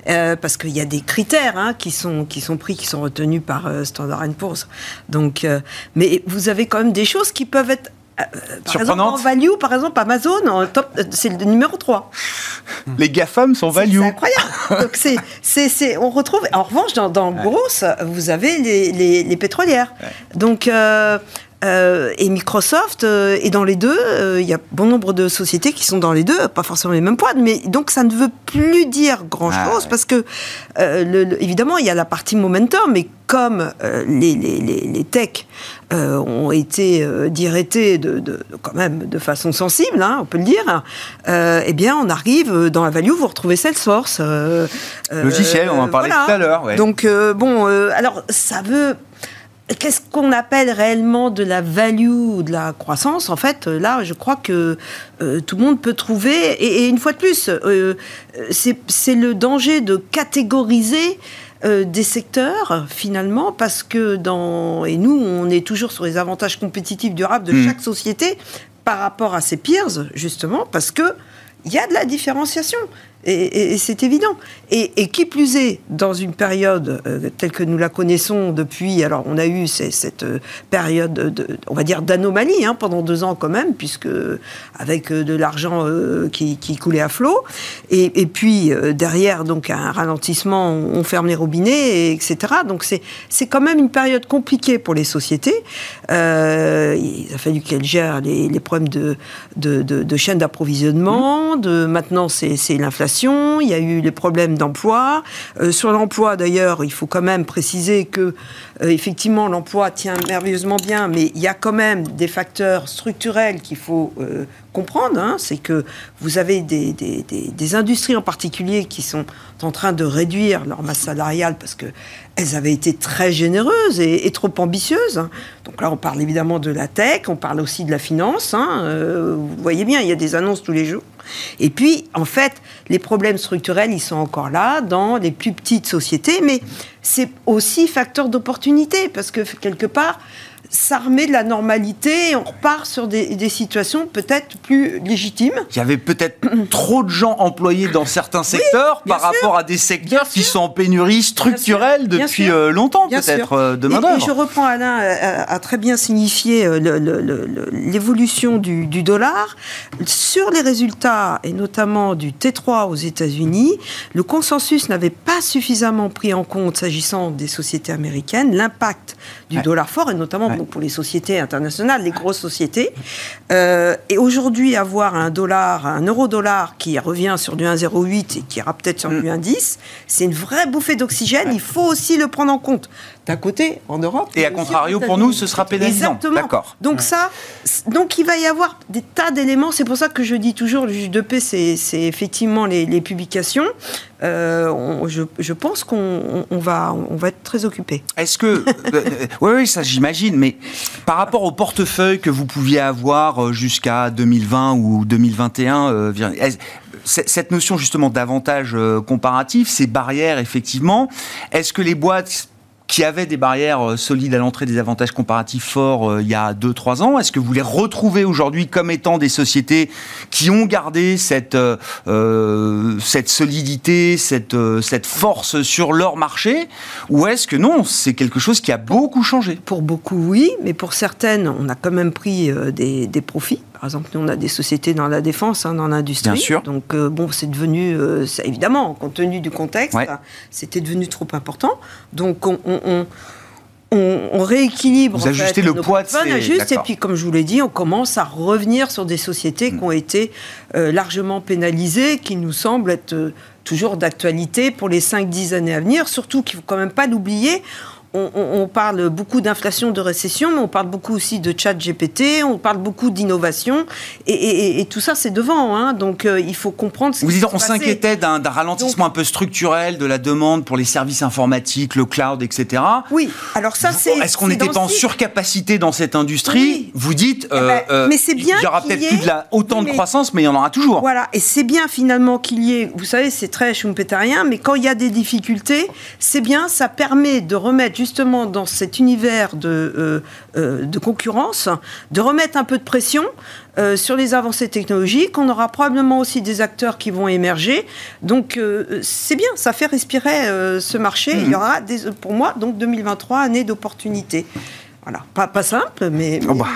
euh, parce qu'il y a des critères hein, qui sont qui sont pris, qui sont retenus par Standard Poor's. Donc, mais vous avez quand même des choses qui peuvent être euh, par exemple, en value, par exemple, Amazon, c'est le numéro 3. Les GAFAM sont value. C'est incroyable. Donc, c'est, c'est, on retrouve. En revanche, dans, dans grosse, vous avez les, les, pétrolières. Donc, euh, euh, et Microsoft euh, est dans les deux. Euh, il y a bon nombre de sociétés qui sont dans les deux, pas forcément les mêmes poids, mais donc ça ne veut plus dire grand-chose ah, parce que évidemment il y a la partie momentum, mais comme les, les, les, techs ont été directés de, de, quand même de façon sensible, hein, on peut le dire, eh bien on arrive dans la value, vous retrouvez Salesforce. Logiciel, on en parlait tout à l'heure. Donc bon, alors ça veut Qu'est-ce qu'on appelle réellement de la value ou de la croissance? En fait, là, je crois que euh, tout le monde peut trouver. Et, une fois de plus, euh, c'est le danger de catégoriser euh, des secteurs finalement parce que dans et nous on est toujours sur les avantages compétitifs durables de mmh. chaque société par rapport à ses peers justement parce que il y a de la différenciation. Et, c'est évident. Et, qui plus est, dans une période euh, telle que nous la connaissons depuis, alors on a eu cette euh, période, de, on va dire, d'anomalie hein, pendant deux ans quand même, puisque avec euh, de l'argent qui, coulait à flot, et, puis derrière, donc un ralentissement, on, ferme les robinets, etc. Donc c'est quand même une période compliquée pour les sociétés. il a fallu qu'elles gèrent les, problèmes de, de, de chaîne d'approvisionnement, de maintenant c'est l'inflation il y a eu les problèmes d'emploi. Euh, sur l'emploi, d'ailleurs, il faut quand même préciser que, euh, effectivement, l'emploi tient merveilleusement bien, mais il y a quand même des facteurs structurels qu'il faut euh, comprendre. Hein. C'est que vous avez des, des, industries en particulier qui sont en train de réduire leur masse salariale parce que elles avaient été très généreuses et, trop ambitieuses. Hein. Donc là, on parle évidemment de la tech, on parle aussi de la finance. Hein. vous voyez bien, il y a des annonces tous les jours. Et puis, en fait, les problèmes structurels, ils sont encore là dans les plus petites sociétés, mais c'est aussi facteur d'opportunité, parce que quelque part, s'armer de la normalité et on repart sur des, situations peut-être plus légitimes. Il y avait peut-être trop de gens employés dans certains secteurs par rapport à des secteurs qui sont en pénurie structurelle depuis euh, longtemps, peut-être euh, de main et, je reprends, Alain a, très bien signifié euh, l'évolution du, du, dollar. Sur les résultats, et notamment du T3 aux États-Unis, le consensus n'avait pas suffisamment pris en compte, s'agissant des sociétés américaines, l'impact du dollar fort, et notamment donc pour les sociétés internationales, les grosses sociétés. Euh, et aujourd'hui, avoir un dollar, un euro-dollar qui revient sur du 1,08 et qui ira peut-être sur du 1,10, c'est une vraie bouffée d'oxygène. Il faut aussi le prendre en compte. D'un côté, en Europe. Et à contrario, pour nous, ce sera pénalisant. Exactement. D'accord. Donc ça, donc il va y avoir des tas d'éléments. C'est pour ça que je dis toujours, le juge de paix, c'est effectivement les, les publications. Euh, je, je, pense qu'on on va, on va être très occupé. Est-ce que. oui, oui, ça j'imagine, mais par rapport au portefeuille que vous pouviez avoir jusqu'à 2020 ou 2021, euh, cette notion justement d'avantage comparatif, ces barrières, effectivement, est-ce que les boîtes qui avaient des barrières euh, solides à l'entrée, des avantages comparatifs forts euh, il y a 2-3 ans. Est-ce que vous les retrouvez aujourd'hui comme étant des sociétés qui ont gardé cette, euh, cette solidité, cette, cette force sur leur marché? Ou est-ce que non, c'est quelque chose qui a beaucoup changé? Pour beaucoup, oui, mais pour certaines, on a quand même pris des, des profits. Par exemple, nous, on a des sociétés dans la défense, hein, dans l'industrie. Bien sûr. Donc, euh, bon, c'est devenu, euh, évidemment, compte tenu du contexte, Ouais. c'était devenu trop important. Donc, on, on- on- on- rééquilibre. Vous en ajustez fait, le nos poids de ces- ajuste, et puis, comme je vous l'ai dit, on commence à revenir sur des sociétés Mm. qui ont été euh, largement pénalisées, qui nous semblent être toujours d'actualité pour les 5-10 années à venir. Surtout qu'il ne faut quand même pas l'oublier. On, parle beaucoup d'inflation, de récession, mais on parle beaucoup aussi de chat GPT, on parle beaucoup d'innovation, et, et- et tout ça, c'est devant. hein. donc, euh, il faut comprendre ce Vous dites, on s'inquiétait d'un ralentissement un peu structurel de la demande pour les services informatiques, le cloud, etc. Oui, alors ça, c'est. Est-ce qu'on n'était pas en surcapacité dans cette industrie Oui. Vous dites, Eh ben, euh, mais c'est bien il y aura peut-être ait- plus de la, autant de croissance, mais il y en aura toujours. Voilà, et c'est bien finalement qu'il y ait, vous savez, c'est très schumpeterien, mais quand il y a des difficultés, c'est bien, ça permet de remettre justement dans cet univers de, euh, euh, de concurrence, de remettre un peu de pression euh, sur les avancées technologiques. On aura probablement aussi des acteurs qui vont émerger. Donc euh, c'est bien, ça fait respirer euh, ce marché. Il y aura, des, pour moi, donc 2023, année d'opportunité. Voilà, pas, pas simple, mais... Oh bah,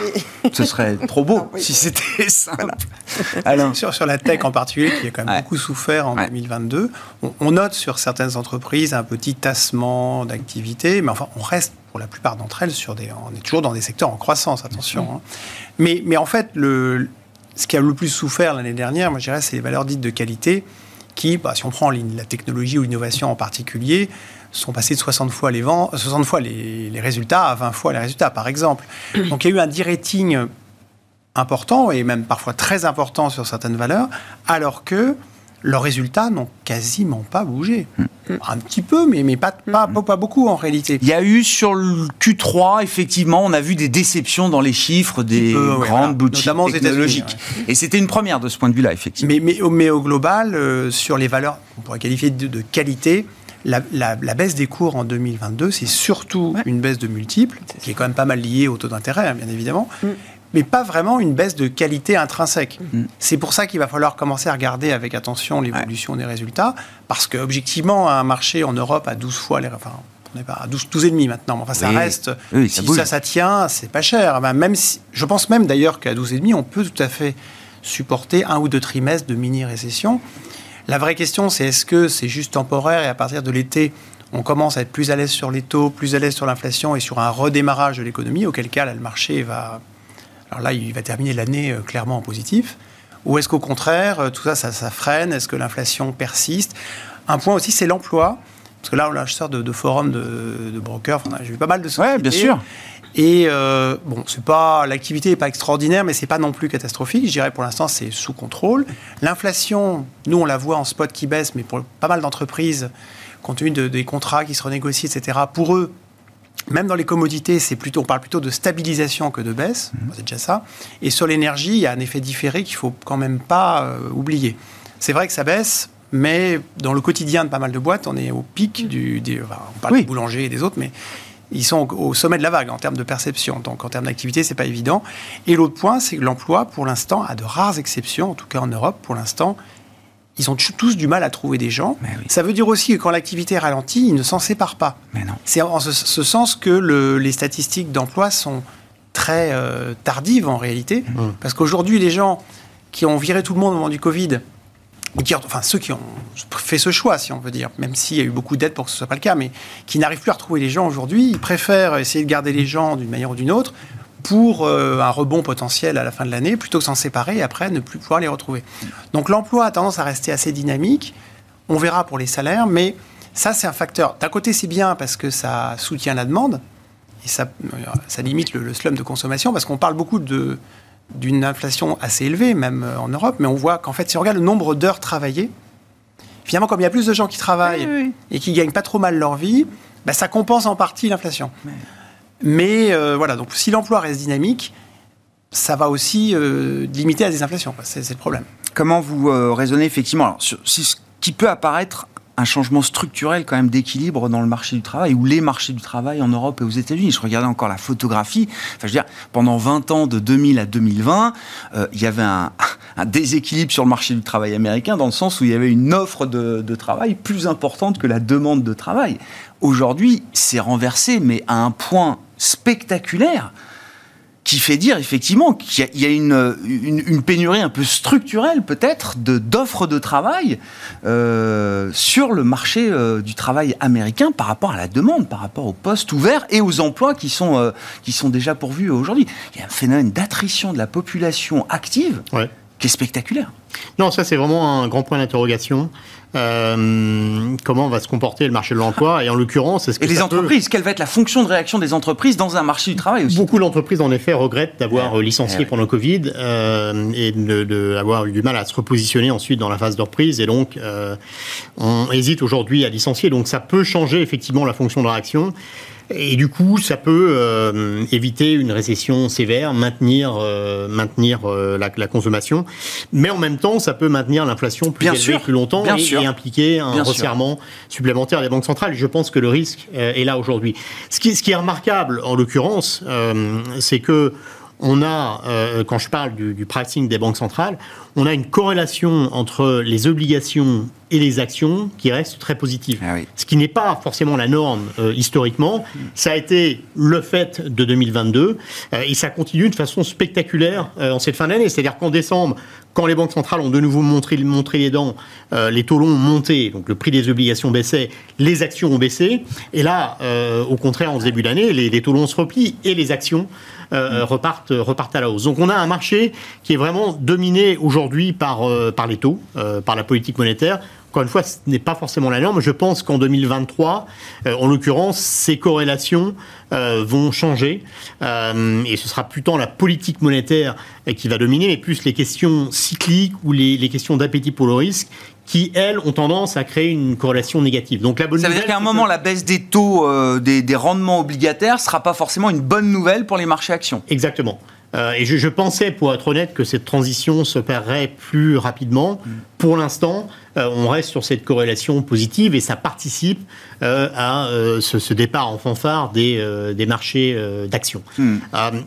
mais- Ce serait trop beau oui. si c'était simple. Alain, Sur, sur la tech en particulier, qui a quand même Ouais. beaucoup souffert en Ouais. 2022, on, on note sur certaines entreprises un petit tassement d'activité, mais enfin, on reste pour la plupart d'entre elles sur des. On est toujours dans des secteurs en croissance, attention. hein. Mais, mais en fait, le, ce qui a le plus souffert l'année dernière, moi je dirais, c'est les valeurs dites de qualité qui, bah, si on prend la technologie ou l'innovation en particulier, sont passées de 60 fois les, vents, 60 fois les, les résultats à 20 fois les résultats, par exemple. Donc il y a eu un de-rating important et même parfois très important sur certaines valeurs, alors que leurs résultats n'ont quasiment pas bougé. Un petit peu, mais, mais pas, pas, pas, pas beaucoup en réalité. il y a eu sur le Q3, effectivement, on a vu des déceptions dans les chiffres des peu, ouais, grandes voilà. boutiques Notamment technologiques. Et c'était une première de ce point de vue-là, effectivement. Mais, mais, au- mais au global, euh, sur les valeurs qu'on pourrait qualifier de, de qualité, la, la- la baisse des cours en 2022, c'est surtout une baisse de multiples, qui est quand même pas mal liée au taux d'intérêt, hein, bien évidemment, mais pas vraiment une baisse de qualité intrinsèque. C'est pour ça qu'il va falloir commencer à regarder avec attention l'évolution des résultats, parce que objectivement, un marché en Europe à 12 fois les... Enfin, on n'est pas à 12, 12,5 maintenant, mais enfin, ça Oui. reste... Oui, ça si bouge. ça, ça tient, c'est pas cher. Ben, même si, je pense même d'ailleurs qu'à 12,5, on peut tout à fait supporter un ou deux trimestres de mini-récession. La vraie question, c'est est-ce que c'est juste temporaire et à partir de l'été, on commence à être plus à l'aise sur les taux, plus à l'aise sur l'inflation et sur un redémarrage de l'économie, auquel cas là, le marché va... Alors là, il va terminer l'année euh, clairement en positif. Ou est-ce qu'au contraire, euh, tout ça, ça, ça freine Est-ce que l'inflation persiste? Un point aussi, c'est l'emploi. Parce que là, là je sors de, de forums de, de brokers, enfin, j'ai vu pas mal de sociétés. Ouais, bien sûr. Et euh, bon, c'est pas l'activité n'est pas extraordinaire, mais c'est pas non plus catastrophique. Je dirais pour l'instant c'est sous contrôle. L'inflation, nous on la voit en spot qui baisse, mais pour pas mal d'entreprises, compte tenu de- des contrats qui se renégocient, etc. Pour eux, même dans les commodités, c'est plutôt, on parle plutôt de stabilisation que de baisse. C'est déjà ça. Et sur l'énergie, il y a un effet différé qu'il faut quand même pas euh, oublier. C'est vrai que ça baisse, mais dans le quotidien de pas mal de boîtes, on est au pic du. des- enfin, on parle Oui. des boulangers et des autres, mais ils sont au, sommet de la vague en termes de perception. Donc en termes d'activité, c'est pas évident. Et l'autre point, c'est que l'emploi, pour l'instant, à de rares exceptions, en tout cas en Europe, pour l'instant, ils ont tous du mal à trouver des gens. Mais oui. Ça veut dire aussi que quand l'activité ralentit, ils ne s'en séparent pas. Mais non. C'est en ce, ce sens que le- les statistiques d'emploi sont très euh, tardives en réalité. Parce qu'aujourd'hui, les gens qui ont viré tout le monde au moment du Covid enfin ceux qui ont fait ce choix, si on veut dire, même s'il y a eu beaucoup d'aides pour que ce soit pas le cas, mais qui n'arrivent plus à retrouver les gens aujourd'hui, ils préfèrent essayer de garder les gens d'une manière ou d'une autre pour euh, un rebond potentiel à la fin de l'année, plutôt que s'en séparer et après ne plus pouvoir les retrouver. Donc l'emploi a tendance à rester assez dynamique. On verra pour les salaires, mais ça c'est un facteur. D'un côté c'est bien parce que ça soutient la demande et ça, ça limite le, le slum de consommation parce qu'on parle beaucoup de d'une inflation assez élevée, même euh, en Europe, mais on voit qu'en fait, si on regarde le nombre d'heures travaillées, finalement, comme il y a plus de gens qui travaillent et qui gagnent pas trop mal leur vie, bah, ça compense en partie l'inflation. Mais euh, voilà, donc si l'emploi reste dynamique, ça va aussi euh, limiter la désinflation. C'est le problème. Comment vous raisonnez effectivement alors, sur, ce qui peut apparaître un changement structurel quand même d'équilibre dans le marché du travail ou les marchés du travail en Europe et aux États-Unis. Je regardais encore la photographie. Enfin, je veux dire, pendant 20 ans, de 2000 à 2020, euh, il y avait un, déséquilibre sur le marché du travail américain dans le sens où il y avait une offre de, de travail plus importante que la demande de travail. Aujourd'hui, c'est renversé, mais à un point spectaculaire qui fait dire effectivement qu'il y a, une, pénurie un peu structurelle peut-être d'offres de travail euh, sur le marché euh, du travail américain par rapport à la demande, par rapport aux postes ouverts et aux emplois qui sont, euh, qui sont déjà pourvus aujourd'hui. Il y a un phénomène d'attrition de la population active qui est spectaculaire. Non, ça c'est vraiment un grand point d'interrogation. Euh, comment va se comporter le marché de l'emploi? Et en l'occurrence est-ce que et les entreprises quelle va être la fonction de réaction des entreprises dans un marché du travail aussi? Beaucoup d'entreprises en effet regrettent d'avoir euh, licencié pendant le Covid euh, et d'avoir eu du mal à se repositionner ensuite dans la phase de reprise. Et donc on hésite aujourd'hui à licencier. Donc ça peut changer effectivement la fonction de réaction et du coup, ça peut euh, éviter une récession sévère, maintenir, euh, maintenir euh, la, la, consommation, mais en même temps, ça peut maintenir l'inflation plus élevée plus longtemps et, et, impliquer un resserrement supplémentaire des banques centrales. Je pense que le risque est là aujourd'hui. Ce qui, ce qui est remarquable, en l'occurrence, c'est que on a, euh, quand je parle du, pricing des banques centrales, on a une corrélation entre les obligations et les actions qui reste très positive. Ah Ce qui n'est pas forcément la norme euh, historiquement. Ça a été le fait de 2022 euh, et ça continue de façon spectaculaire en cette fin d'année. C'est-à-dire qu'en décembre, quand les banques centrales ont de nouveau montré, montré les dents, les taux longs ont monté, donc le prix des obligations baissait, les actions ont baissé. Et là, au contraire, en début d'année, les, les taux longs se replient et les actions euh, repartent, repartent à la hausse. Donc on a un marché qui est vraiment dominé aujourd'hui par, euh, par les taux, euh, par la politique monétaire. Encore une fois, ce n'est pas forcément la norme. Je pense qu'en 2023, en l'occurrence, ces corrélations vont changer. et ce sera plus tant la politique monétaire qui va dominer, mais plus les questions cycliques ou les, les questions d'appétit pour le risque qui, elles, ont tendance à créer une corrélation négative. Donc la bonne Ça veut dire qu'à un moment, la baisse des taux euh, des, des, rendements obligataires ne sera pas forcément une bonne nouvelle pour les marchés actions. Exactement. Euh, et je, je, pensais, pour être honnête, que cette transition s'opérerait plus rapidement. Mm. Pour l'instant, euh, on reste sur cette corrélation positive et ça participe euh, à ce, ce, départ en fanfare des, des marchés d'actions. Mm.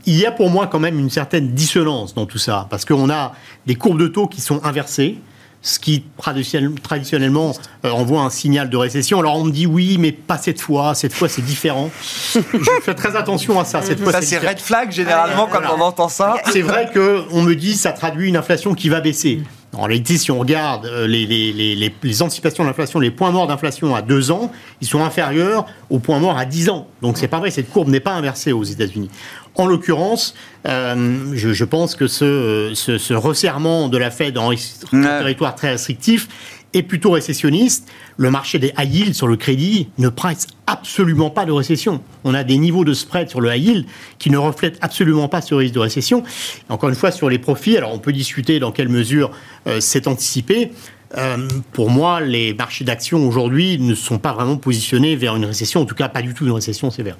il y a pour moi quand même une certaine dissonance dans tout ça, parce qu'on a des courbes de taux qui sont inversées ce qui traditionnellement euh, envoie un signal de récession. Alors on me dit oui, mais pas cette fois, cette fois c'est différent. Je fais très attention à ça. Cette fois, ça c'est red flag généralement quand on entend ça. C'est vrai qu'on me dit ça traduit une inflation qui va baisser. En réalité, si on regarde euh, les, les, les, les anticipations d'inflation, les points morts d'inflation à deux ans, ils sont inférieurs aux points morts à 10 ans. Donc c'est pas vrai, cette courbe n'est pas inversée aux États-Unis. En l'occurrence, euh, je, je, pense que ce, ce, ce, resserrement de la Fed en territoire très restrictif est plutôt récessionniste. Le marché des high yield sur le crédit ne price absolument pas de récession. On a des niveaux de spread sur le high yield qui ne reflètent absolument pas ce risque de récession. Encore une fois, sur les profits, alors on peut discuter dans quelle mesure euh, c'est anticipé. Euh, pour moi, les marchés d'actions aujourd'hui ne sont pas vraiment positionnés vers une récession, en tout cas pas du tout une récession sévère.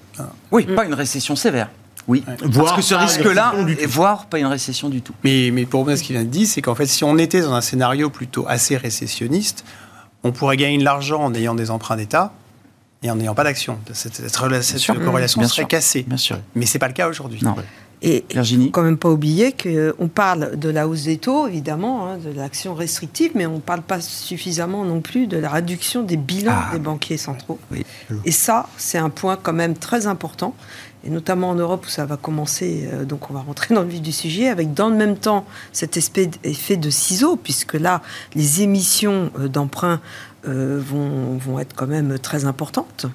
Oui, pas une récession sévère. Oui, parce que ce risque-là, et voire pas une récession du tout. Mais, mais pour moi, ce qu'il a dit, c'est qu'en fait, si on était dans un scénario plutôt assez récessionniste, on pourrait gagner de l'argent en ayant des emprunts d'État et en n'ayant pas d'action. Cette, cette, corrélation serait cassée. Bien sûr. Mais ce n'est pas le cas aujourd'hui. Et il ne faut quand même pas oublier qu'on parle de la hausse des taux, évidemment, hein, de l'action restrictive, mais on ne parle pas suffisamment non plus de la réduction des bilans ah. des banquiers centraux. Et ça, c'est un point quand même très important et notamment en Europe où ça va commencer, euh, donc on va rentrer dans le vif du sujet, avec dans le même temps cet effet de ciseau, puisque là, les émissions euh, d'emprunts euh, vont, vont, être quand même très importantes.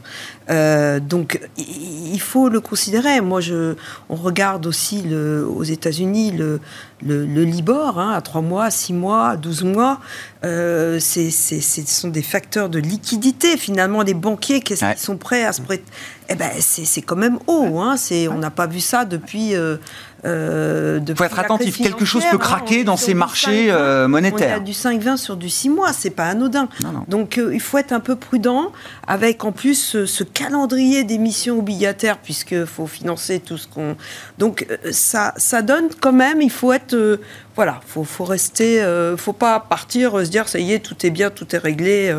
Euh, donc il faut le considérer. Moi, je, on regarde aussi le, aux États-Unis le, le, Libor hein, à 3 mois, 6 mois, 12 mois. Euh, ce sont des facteurs de liquidité. Finalement, les banquiers qui sont prêts à se prêter, eh ben, c'est quand même haut. Hein, on n'a pas vu ça depuis il euh, faut être attentif. Quelque chose peut craquer dans ces marchés euh, monétaires. On a du 5-20 sur du 6 mois, c'est pas anodin. Donc euh, il faut être un peu prudent avec en plus ce, calendrier d'émissions obligataires puisqu'il faut financer tout ce qu'on. Donc ça, ça donne quand même. Il faut être voilà, faut, faut rester, faut pas partir se dire ça y est, tout est bien, tout est réglé.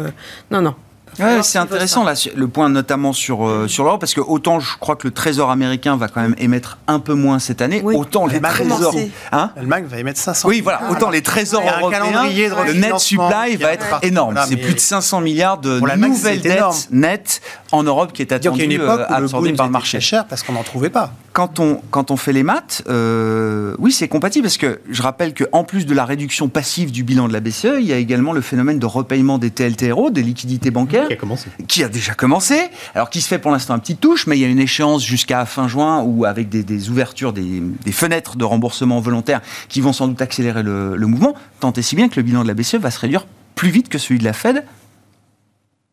non, non. Ouais, c'est intéressant là, le point notamment sur, euh, sur l'Europe, parce que autant je crois que le Trésor américain va quand même émettre un peu moins cette année, autant les trésors. Hein L'Allemagne va émettre 500. Oui, voilà, autant les trésors européens, le net supply va être énorme. c'est plus de 500 milliards de nouvelles dettes nettes en Europe qui est attendu une époque euh, absorbée par le marché. cher parce qu'on n'en trouvait pas. Quand on, quand on fait les maths, euh, oui, c'est compatible parce que je rappelle qu'en plus de la réduction passive du bilan de la BCE, il y a également le phénomène de repaiement des TLTRO, des liquidités bancaires, qui a commencé. Qui a déjà commencé. Alors, qui se fait pour l'instant un petit touche, mais il y a une échéance jusqu'à fin juin où, avec des, ouvertures, des, fenêtres de remboursement volontaire qui vont sans doute accélérer le, le mouvement, tant et si bien que le bilan de la BCE va se réduire plus vite que celui de la Fed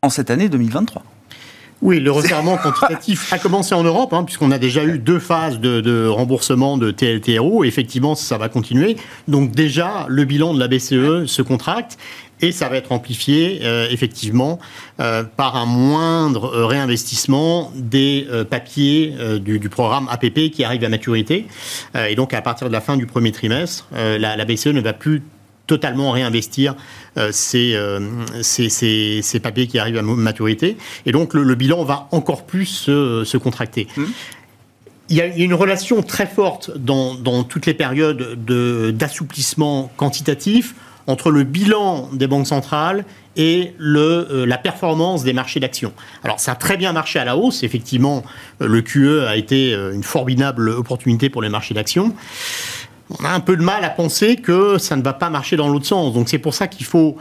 en cette année 2023. Oui, le resserrement quantitatif a commencé en Europe, hein, puisqu'on a déjà eu deux phases de, remboursement de TLTRO. Effectivement, ça va continuer. Donc déjà, le bilan de la BCE se contracte. Et ça va être amplifié, euh, effectivement, euh, par un moindre euh, réinvestissement des papiers du, programme APP qui arrive à maturité. et donc, à partir de la fin du premier trimestre, la BCE ne va plus totalement réinvestir euh, euh, ces, papiers qui arrivent à maturité. Et donc le, bilan va encore plus se, contracter. Mmh. Il y a une relation très forte dans, toutes les périodes d'assouplissement quantitatif entre le bilan des banques centrales et le, euh, la performance des marchés d'actions. Alors ça a très bien marché à la hausse, effectivement, le QE a été une formidable opportunité pour les marchés d'actions on a un peu de mal à penser que ça ne va pas marcher dans l'autre sens. Donc c'est pour ça qu'il faut...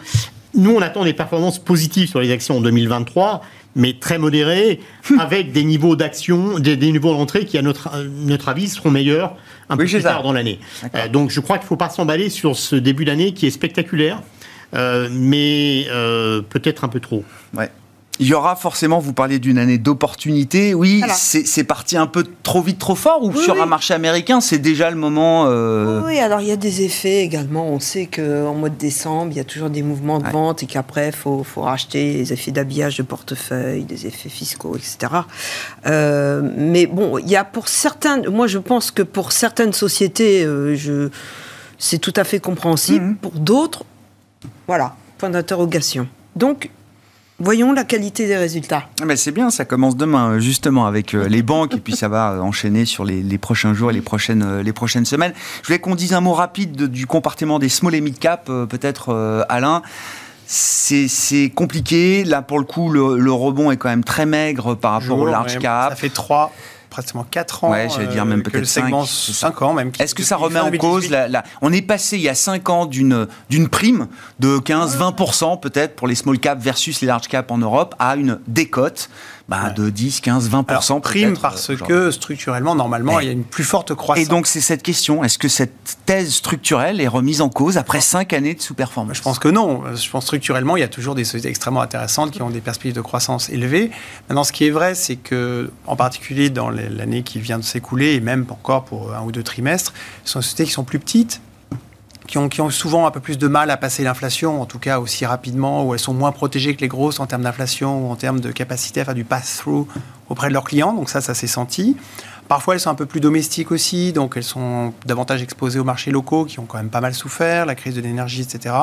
Nous, on attend des performances positives sur les actions en 2023, mais très modérées, avec des niveaux d'action, des, niveaux d'entrée qui, à notre, notre avis, seront meilleurs un peu plus tard dans l'année. Euh, donc je crois qu'il ne faut pas s'emballer sur ce début d'année qui est spectaculaire, euh, mais euh, peut-être un peu trop. Ouais. Il y aura forcément, vous parlez d'une année d'opportunité. Oui, c'est parti un peu trop vite, trop fort, ou sur un marché américain, c'est déjà le moment. Euh, oui, alors il y a des effets également. On sait qu'en mois de décembre, il y a toujours des mouvements de vente et qu'après, il faut, faut, racheter les effets d'habillage de portefeuille, des effets fiscaux, etc. Euh, mais bon, il y a pour certains. Moi, je pense que pour certaines sociétés, euh, je, c'est tout à fait compréhensible. Mhm. Pour d'autres, voilà, point d'interrogation. Donc, Voyons la qualité des résultats. Mais ah, c'est bien, ça commence demain justement avec euh, les banques et puis ça va enchaîner sur les, prochains jours et les prochaines, euh, les prochaines semaines. Je voulais qu'on dise un mot rapide du comportement des small et mid cap, euh, peut-être Alain. C'est compliqué. Là, pour le coup, le, rebond est quand même très maigre par rapport au large cap. Ça fait trois pratiquement 4 ans. Ouais, j'allais dire même peut-être 5. 5 ans même. Est-ce que ça remet en cause la, On est passé il y a 5 ans d'une prime de 15-20% peut-être pour les small cap versus les large cap en Europe à une décote bah, de 10, 15, 20%. prime parce euh, que structurellement, normalement, il y a une plus forte croissance. Et donc, c'est cette question est-ce que cette thèse structurelle est remise en cause après 5 années de sous-performance? Je pense que non. Je pense structurellement, il y a toujours des sociétés extrêmement intéressantes qui ont des perspectives de croissance élevées. Maintenant, ce qui est vrai, c'est que, en particulier dans l'année qui vient de s'écouler, et même encore pour un ou deux trimestres, ce sont des sociétés qui sont plus petites, qui ont, qui ont, souvent un peu plus de mal à passer l'inflation, en tout cas aussi rapidement, où elles sont moins protégées que les grosses en termes d'inflation ou en termes de capacité à faire du pass-through auprès de leurs clients. Donc ça, ça s'est senti. Parfois, elles sont un peu plus domestiques aussi, donc elles sont davantage exposées aux marchés locaux qui ont quand même pas mal souffert, la crise de l'énergie, etc.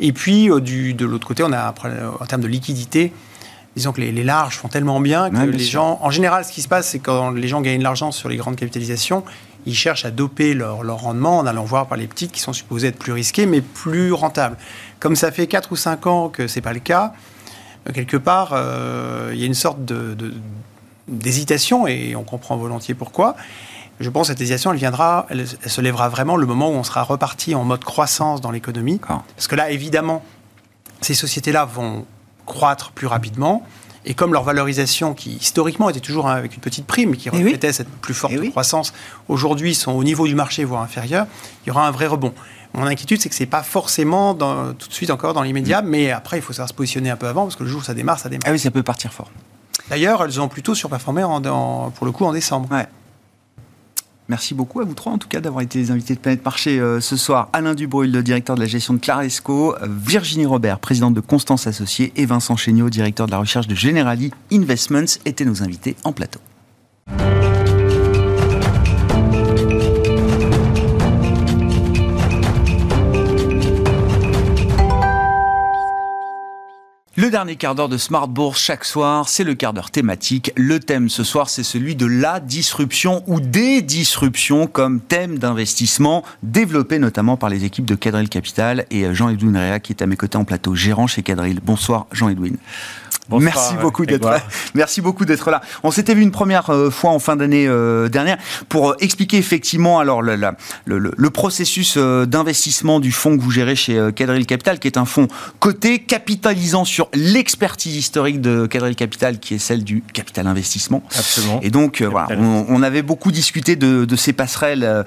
Et puis, euh, du, de l'autre côté, on a, en termes de liquidité, disons que les, les, larges font tellement bien que les gens, en général, ce qui se passe, c'est quand les gens gagnent de l'argent sur les grandes capitalisations, ils cherchent à doper leur, leur rendement en allant voir par les petites qui sont supposées être plus risquées, mais plus rentables. Comme ça fait 4 ou 5 ans que ce n'est pas le cas, euh, quelque part, euh, il y a une sorte de, d'hésitation, et on comprend volontiers pourquoi. Je pense que cette hésitation, elle viendra, elle, elle, se lèvera vraiment le moment où on sera reparti en mode croissance dans l'économie. Parce que là, évidemment, ces sociétés-là vont croître plus rapidement. Et comme leur valorisation, qui historiquement était toujours avec une petite prime, qui reflétait oui. cette plus forte oui. croissance, aujourd'hui sont au niveau du marché, voire inférieur, il y aura un vrai rebond. Mon inquiétude, c'est que ce n'est pas forcément dans, tout de suite encore dans l'immédiat, mmh. mais après, il faut savoir se positionner un peu avant, parce que le jour où ça démarre, ça démarre. Ah oui, ça peut partir fort. D'ailleurs, elles ont plutôt surperformé en, en, pour le coup en décembre. Ouais. Merci beaucoup à vous trois, en tout cas, d'avoir été les invités de Planète Marché euh, ce soir. Alain Dubreuil, le directeur de la gestion de Claresco, Virginie Robert, présidente de Constance Associés, et Vincent Chéniaud, directeur de la recherche de Generali Investments, étaient nos invités en plateau. Le dernier quart d'heure de Smart Bourse chaque soir, c'est le quart d'heure thématique. Le thème ce soir, c'est celui de la disruption ou des disruptions comme thème d'investissement, développé notamment par les équipes de Cadril Capital et Jean-Edwin Réa qui est à mes côtés en plateau, gérant chez Cadril. Bonsoir Jean-Edwin. Bonsoir, merci beaucoup d'être là. Merci beaucoup d'être là. On s'était vu une première euh, fois en fin d'année euh, dernière pour euh, expliquer effectivement alors le, le, le, le processus d'investissement du fonds que vous gérez chez Cadril Capital, qui est un fonds coté capitalisant sur l'expertise historique de Cadril Capital, qui est celle du capital investissement. Absolument. Et donc voilà, on, on, avait beaucoup discuté de, de ces passerelles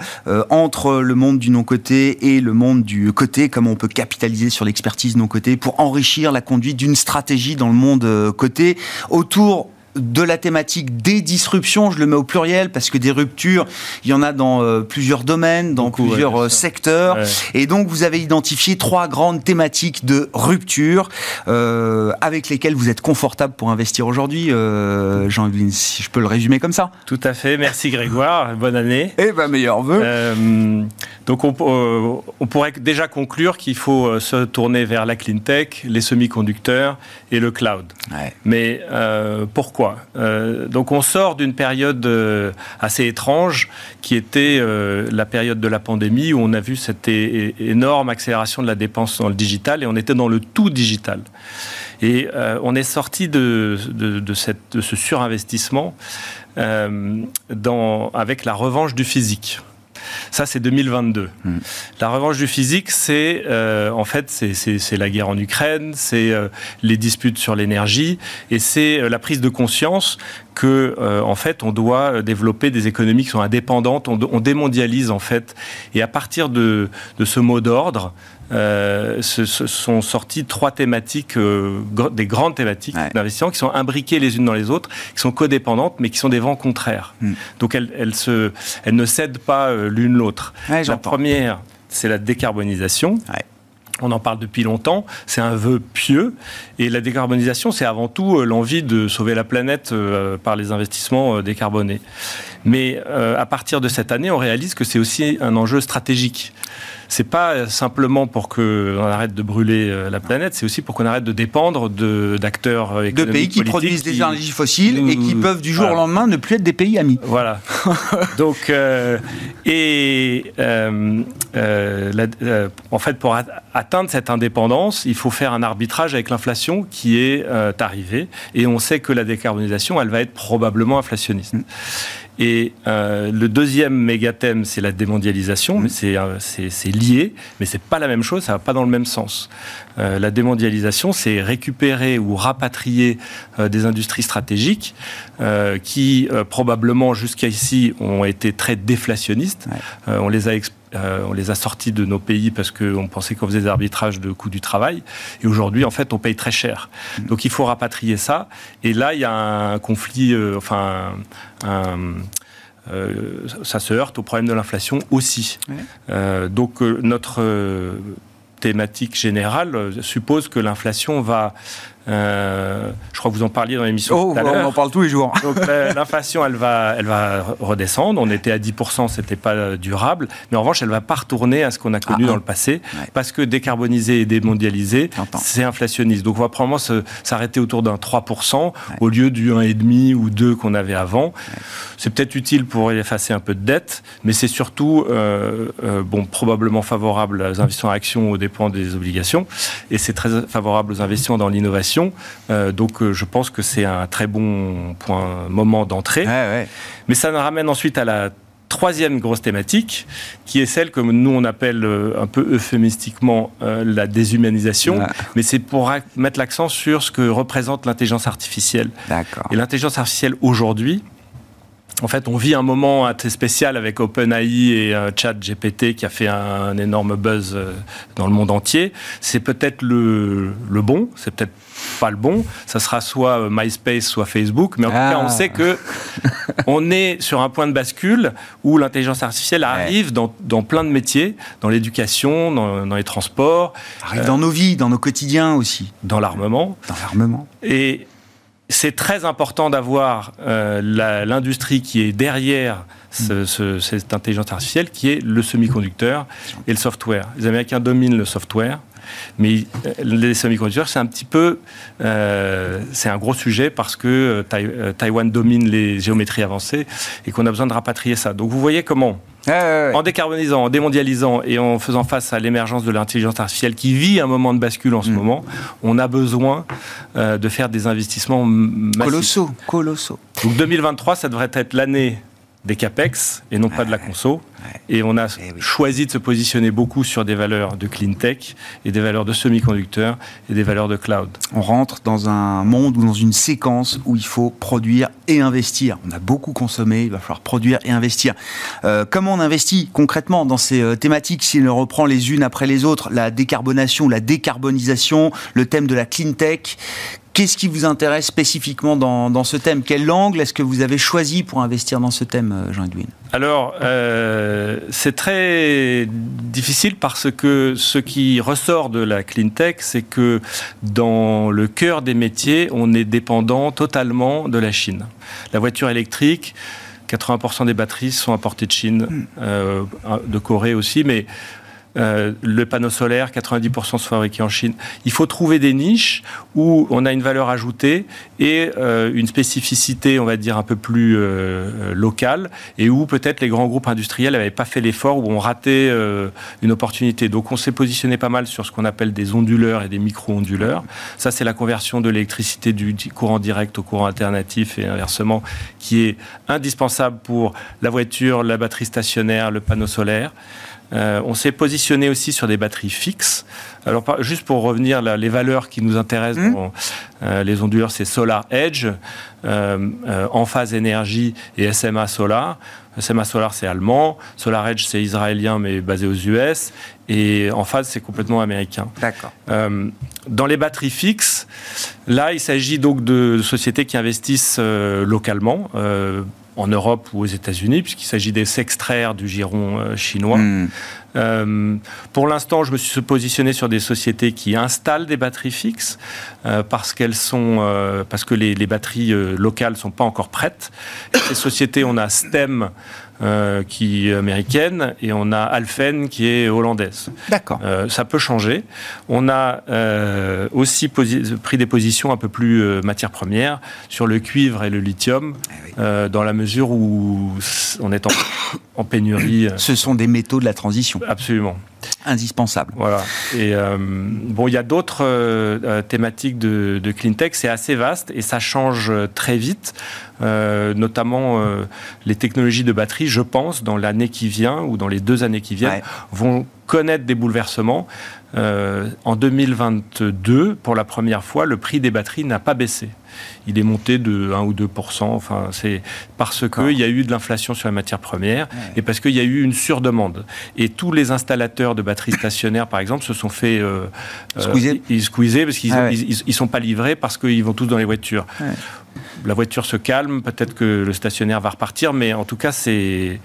entre le monde du non coté et le monde du côté, comment on peut capitaliser sur l'expertise non cotée pour enrichir la conduite d'une stratégie dans le monde côté autour de la thématique des disruptions, je le mets au pluriel parce que des ruptures, il y en a dans euh, plusieurs domaines, dans Beaucoup, plusieurs ouais, secteurs. Ouais. Et donc, vous avez identifié trois grandes thématiques de rupture euh, avec lesquelles vous êtes confortable pour investir aujourd'hui. Euh, Jean-Yves, si je peux le résumer comme ça. Tout à fait. Merci Grégoire. Bonne année. Et ben meilleur vœu. Euh, donc, on, on, pourrait déjà conclure qu'il faut se tourner vers la clean tech, les semi-conducteurs et le cloud. Ouais. Mais pourquoi euh, donc on sort d'une période euh, assez étrange qui était euh, la période de la pandémie où on a vu cette énorme accélération de la dépense dans le digital et on était dans le tout digital. Et on est sorti de, ce surinvestissement avec la revanche du physique. Ça, c'est 2022. Mmh. La revanche du physique, c'est euh, en fait, c'est la guerre en Ukraine, c'est euh, les disputes sur l'énergie, et c'est euh, la prise de conscience que, en fait, on doit développer des économies qui sont indépendantes. On, on démondialise en fait, et à partir de, de ce mot d'ordre, euh, se, se, sont sorties trois thématiques, euh, des grandes thématiques ouais. d'investissement qui sont imbriquées les unes dans les autres, qui sont codépendantes, mais qui sont des vents contraires. Mm. Donc elles, elles, se, elles ne cèdent pas euh, l'une l'autre. Ouais, la première, c'est la décarbonisation. Ouais. On en parle depuis longtemps, c'est un vœu pieux. Et la décarbonisation, c'est avant tout euh, l'envie de sauver la planète euh, par les investissements euh, décarbonés. Mais à partir de cette année, on réalise que c'est aussi un enjeu stratégique c'est pas simplement pour qu'on arrête de brûler la planète, c'est aussi pour qu'on arrête de dépendre d'acteurs de, de pays qui produisent des énergies fossiles nous, et qui peuvent du jour voilà. au lendemain ne plus être des pays amis. Voilà. Donc, euh, et euh, euh, la, en fait, pour atteindre cette indépendance, il faut faire un arbitrage avec l'inflation qui est arrivée, et on sait que la décarbonisation, elle va être probablement inflationniste. Et euh, le deuxième méga-thème, c'est la démondialisation, mais c'est euh, lié, mais c'est pas la même chose, ça va pas dans le même sens. Euh, la démondialisation, c'est récupérer ou rapatrier euh, des industries stratégiques qui, probablement jusqu'à ici, ont été très déflationnistes. Ouais. on les a euh, on les a sortis de nos pays parce qu'on pensait qu'on faisait des arbitrages de coûts du travail. Et aujourd'hui, en fait, on paye très cher. Mmh. Donc il faut rapatrier ça. Et là, il y a un conflit, euh, enfin, un, euh, ça se heurte au problème de l'inflation aussi. Ouais. donc notre thématique générale suppose que l'inflation va, je crois que vous en parliez dans l'émission oh, tout à On en parle tous les jours. Donc l'inflation, elle va, elle va redescendre. On était à 10%, c'était pas durable. Mais en revanche, elle va pas retourner à ce qu'on a connu ah, dans le passé, parce que décarboniser et démondialiser, c'est inflationniste. Donc on va probablement s'arrêter autour d'un 3% au lieu du 1,5 ou 2 qu'on avait avant. C'est peut-être utile pour effacer un peu de dette, mais c'est surtout euh, euh, bon, probablement favorable aux investissements en actions aux dépens des obligations, et c'est très favorable aux investissements dans l'innovation. Euh, donc je pense que c'est un très bon point, moment d'entrée. Mais ça nous ramène ensuite à la troisième grosse thématique, qui est celle que nous on appelle un peu euphémistiquement la déshumanisation, mais c'est pour mettre l'accent sur ce que représente l'intelligence artificielle. Et l'intelligence artificielle aujourd'hui, en fait, on vit un moment assez spécial avec OpenAI et euh, ChatGPT qui a fait un, énorme buzz euh, dans le monde entier. C'est peut-être le, bon, c'est peut-être pas le bon. Ça sera soit euh, MySpace, soit Facebook. Mais en tout cas, on ah. sait que on est sur un point de bascule où l'intelligence artificielle arrive dans, plein de métiers, dans l'éducation, dans, les transports. Arrive dans nos vies, dans nos quotidiens aussi. Dans l'armement. Dans l'armement. Et c'est très important d'avoir euh, l'industrie qui est derrière cette intelligence artificielle, qui est le semi-conducteur et le software. Les Américains dominent le software. Mais euh, les semi-conducteurs, c'est un petit peu, euh, c'est un gros sujet parce que Taïwan domine les géométries avancées et qu'on a besoin de rapatrier ça. Donc vous voyez comment en décarbonisant, en démondialisant et en faisant face à l'émergence de l'intelligence artificielle qui vit un moment de bascule en ce mm. moment, on a besoin euh, de faire des investissements massifs. Colossaux, colossaux. Donc 2023, ça devrait être l'année des capex et non pas de la conso. Et on a eh choisi de se positionner beaucoup sur des valeurs de clean tech et des valeurs de semi-conducteurs et des valeurs de cloud. On rentre dans un monde ou dans une séquence où il faut produire et investir. On a beaucoup consommé, il va falloir produire et investir. Euh, comment on investit concrètement dans ces euh, thématiques si on reprend les unes après les autres? La décarbonation, la décarbonisation, le thème de la clean tech. Qu'est-ce qui vous intéresse spécifiquement dans, ce thème? Quel angle est-ce que vous avez choisi pour investir dans ce thème, euh, Jean-Edwin Alors, euh, c'est très difficile parce que ce qui ressort de la clean tech, c'est que dans le cœur des métiers, on est dépendant totalement de la Chine. La voiture électrique, 80% des batteries sont importées de Chine, hmm. euh, de Corée aussi, mais euh, le panneau solaire, 90% sont fabriqués en Chine. Il faut trouver des niches où on a une valeur ajoutée et euh, une spécificité, on va dire, un peu plus euh, locale, et où peut-être les grands groupes industriels n'avaient pas fait l'effort, ou ont raté une opportunité. Donc on s'est positionné pas mal sur ce qu'on appelle des onduleurs et des micro-onduleurs. Ça, c'est la conversion de l'électricité du courant direct au courant alternatif et inversement, qui est indispensable pour la voiture, la batterie stationnaire, le panneau solaire. Euh, on s'est positionné aussi sur des batteries fixes. Alors, juste pour revenir, là, les valeurs qui nous intéressent mmh. dans euh, les onduleurs, c'est Solar Edge, euh, En Phase Énergie et SMA Solar. SMA Solar, c'est allemand. Solar Edge, c'est israélien, mais basé aux US. Et En Phase, c'est complètement américain. D'accord. dans les batteries fixes, là, il s'agit donc de sociétés qui investissent localement en Europe ou aux États-Unis, puisqu'il s'agit de s'extraire du giron euh, chinois. Hmm. Euh, pour l'instant, je me suis positionné sur des sociétés qui installent des batteries fixes euh, parce qu'elles sont parce que les, les batteries locales sont pas encore prêtes. ces sociétés, on a STEM euh, qui est américaine, et on a Alphen qui est hollandaise. D'accord. Euh, ça peut changer. On a euh, aussi pris des positions un peu plus matières premières sur le cuivre et le lithium, eh dans la mesure où on est en pénurie. Ce sont des métaux de la transition. Absolument indispensable. Voilà. Et euh, bon, il y a d'autres euh, euh, thématiques de, de clean tech. C'est assez vaste et ça change très vite. notamment les technologies de batterie, je pense, dans l'année qui vient ou dans les deux années qui viennent, vont connaître des bouleversements. en 2022, pour la première fois, le prix des batteries n'a pas baissé il est monté de 1 ou 2% Enfin, c'est parce qu'il y a eu de l'inflation sur les matières premières et parce qu'il y a eu une surdemande. Et tous les installateurs de batteries stationnaires, par exemple, se sont fait euh, euh squeezer. parce qu'ils ne ah sont pas livrés parce qu'ils vont tous dans les voitures. La voiture se calme, peut-être que le stationnaire va repartir, mais en tout cas, c'est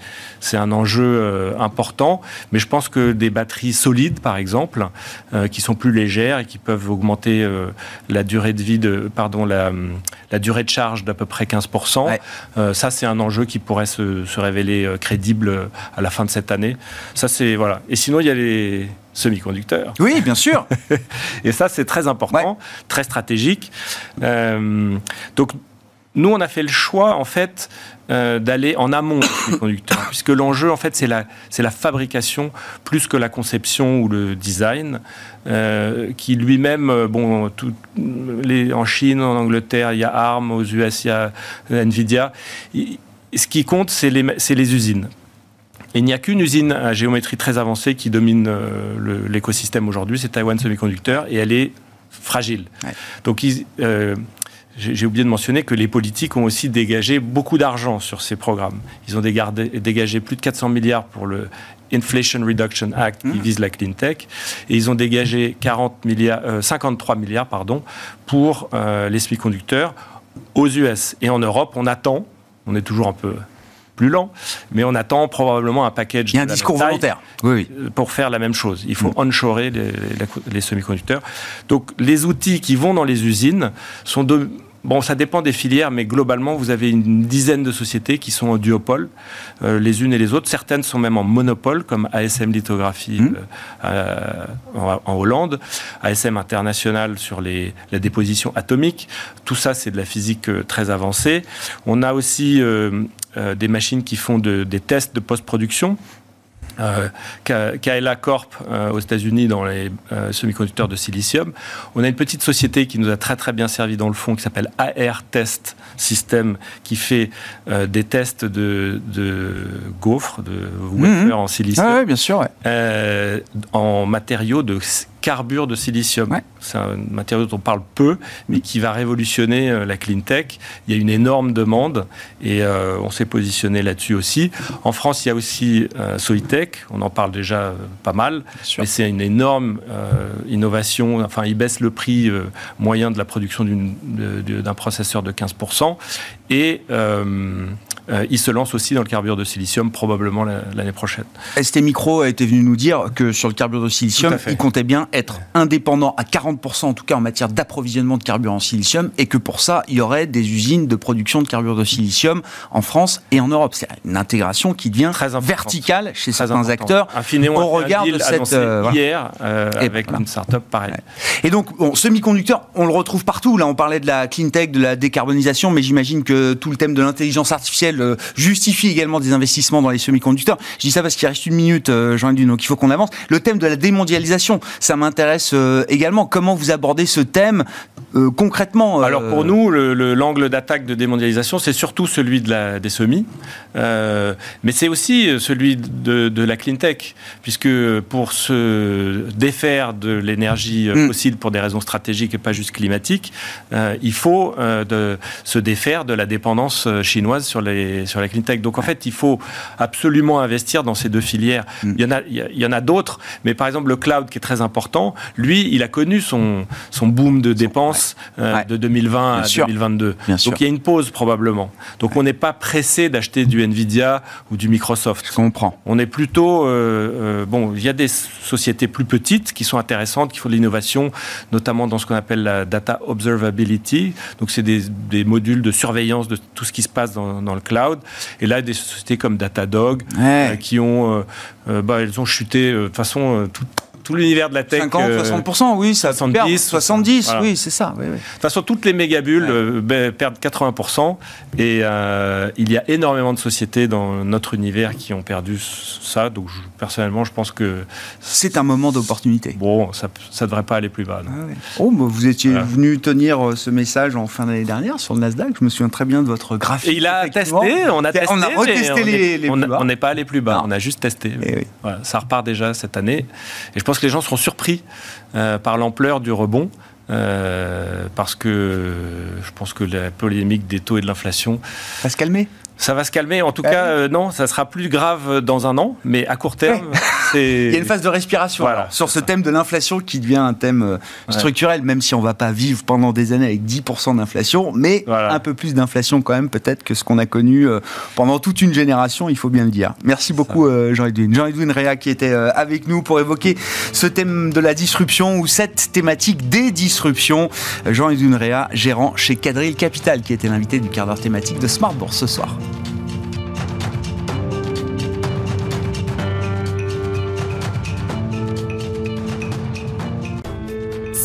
un enjeu euh, important. Mais je pense que des batteries solides, par exemple, euh, qui sont plus légères et qui peuvent augmenter euh, la durée de vie, de, pardon, la, la durée de charge d'à peu près 15%, ça, c'est un enjeu qui pourrait se, se, révéler crédible à la fin de cette année. Ça, c'est, voilà. Et sinon, il y a les semi-conducteurs. Oui, bien sûr. et ça, c'est très important, très stratégique. donc, nous, on a fait le choix, en fait, euh, d'aller en amont des conducteurs, puisque l'enjeu, en fait, c'est la, c'est la fabrication plus que la conception ou le design, euh, qui lui-même, euh, bon, tout, les, en Chine, en Angleterre, il y a ARM, aux US, il y a Nvidia. ce qui compte, c'est les, c'est les usines. il n'y a qu'une usine à géométrie très avancée qui domine l'écosystème aujourd'hui, c'est Taiwan Semiconductor, et elle est fragile. Donc, ils, j'ai oublié de mentionner que les politiques ont aussi dégagé beaucoup d'argent sur ces programmes. Ils ont dégagé plus de 400 milliards pour le Inflation Reduction Act qui mmh. vise la clean tech et ils ont dégagé 40 milliards, 53 euh, milliards pardon, pour euh, les semi-conducteurs aux US. Et en Europe, on attend, on est toujours un peu plus lent, mais on attend probablement un package. Il y a un discours volontaire. Oui, oui. Pour faire la même chose. Il faut mmh. onshorer les, les semi-conducteurs. Donc les outils qui vont dans les usines sont de, Bon, ça dépend des filières, mais globalement, vous avez une dizaine de sociétés qui sont en duopole, euh, les unes et les autres. Certaines sont même en monopole, comme ASM Lithographie mmh. euh, en, Hollande, ASM International sur les, la déposition atomique. Tout ça, c'est de la physique euh, très avancée. On a aussi des machines qui font des tests de post-production euh, Kaela Corp euh, aux États-Unis dans les euh, semi-conducteurs de silicium. On a une petite société qui nous a très très bien servi dans le fond qui s'appelle AR Test System qui fait euh, des tests de, de gaufres, de mhm. en silicium. Ah oui, bien sûr. en matériaux de carbure de silicium. C'est un matériau dont on parle peu, mais qui va révolutionner euh, la clean tech. Il y a une énorme demande et euh, on s'est positionné là-dessus aussi. En France, il y a aussi euh, Soitec, on en parle déjà pas mal, mais c'est une énorme innovation. Enfin, il baisse le prix moyen de la production d'un processeur de 15%. Et euh, il se lance aussi dans le carbure de silicium probablement l'année prochaine. ST Micro a été venu nous dire que sur le carbure de silicium, il comptait bien être indépendant à 40% en tout cas en matière d'approvisionnement de carburant en silicium et que pour ça, il y aurait des usines de production de carbure de silicium en France et en Europe? C'est une intégration qui devient Très verticale chez certains acteurs au regard de cette... Euh, hier euh, avec une start-up pareille. Et donc, bon, semi-conducteur, on le retrouve partout. Là, on parlait de la clean tech, de la décarbonisation, mais j'imagine que tout le thème de l'intelligence artificielle euh, justifie également des investissements dans les semi-conducteurs. Je dis ça parce qu'il reste une minute, euh, Jean-Luc donc il faut qu'on avance. Le thème de la démondialisation, ça m'intéresse euh, également. Comment vous abordez ce thème concrètement Alors pour nous, l'angle d'attaque de démondialisation, c'est surtout celui de la, des semis, mais c'est aussi celui de, de, la clean tech, puisque pour se défaire de l'énergie mm. fossile pour des raisons stratégiques et pas juste climatiques, il faut de, se défaire de la dépendance chinoise sur les sur la clean tech. Donc en fait, il faut absolument investir dans ces deux filières. Mm. Il y en a, il y en a d'autres, mais par exemple le cloud qui est très important, lui, il a connu son, son boom de dépenses euh, de 2020 à 2022. Donc il y a une pause probablement. Donc on n'est pas pressé d'acheter du Nvidia ou du Microsoft. Je comprends. On est plutôt euh, euh, bon. Il y a des sociétés plus petites qui sont intéressantes, qui font de l'innovation, notamment dans ce qu'on appelle la data observability. Donc c'est des, des, modules de surveillance de tout ce qui se passe dans, dans le cloud et là, des sociétés comme Datadog, euh, qui ont, euh, euh, bah, elles ont chuté de façon tout l'univers de la tech. 50, 60%, oui, ça 70, 70, oui, c'est ça. De toute façon, toutes les mégabules euh, ben, perdent 80%, et euh, il y a énormément de sociétés dans notre univers qui ont perdu ça. Donc, personnellement, je pense que c'est un moment d'opportunité. Bon, ça ne devrait pas aller plus bas. Ah oh, vous étiez venu tenir euh, ce message en fin d'année dernière sur le Nasdaq. Je me souviens très bien de votre graphique. Et il a testé, on a testé, on a retesté les, On n'est pas allé plus bas, on a juste testé. Eh ça repart déjà cette année, et je pense que les gens seront surpris euh, par l'ampleur du rebond. Euh, parce que je pense que la polémique des taux et de l'inflation va se calmer. Ça va se calmer. En tout cas, euh, non, ça sera plus grave dans un an, mais à court terme, Il y a une phase de respiration Voilà, sur ce thème de l'inflation qui devient un thème euh, structurel, même si on va pas vivre pendant des années avec 10% d'inflation, mais Voilà. un peu plus d'inflation quand même peut-être que ce qu'on a connu euh, pendant toute une génération, il faut bien le dire. Merci beaucoup Jean-Edwin. Jean-Edwin Réa qui était euh, avec nous pour évoquer ce thème de la disruption ou cette thématique des disruptions. Jean-Edwin Réa, gérant chez Cadril Capital, qui était l'invité du quart d'heure thématique de Smart Bourse ce soir.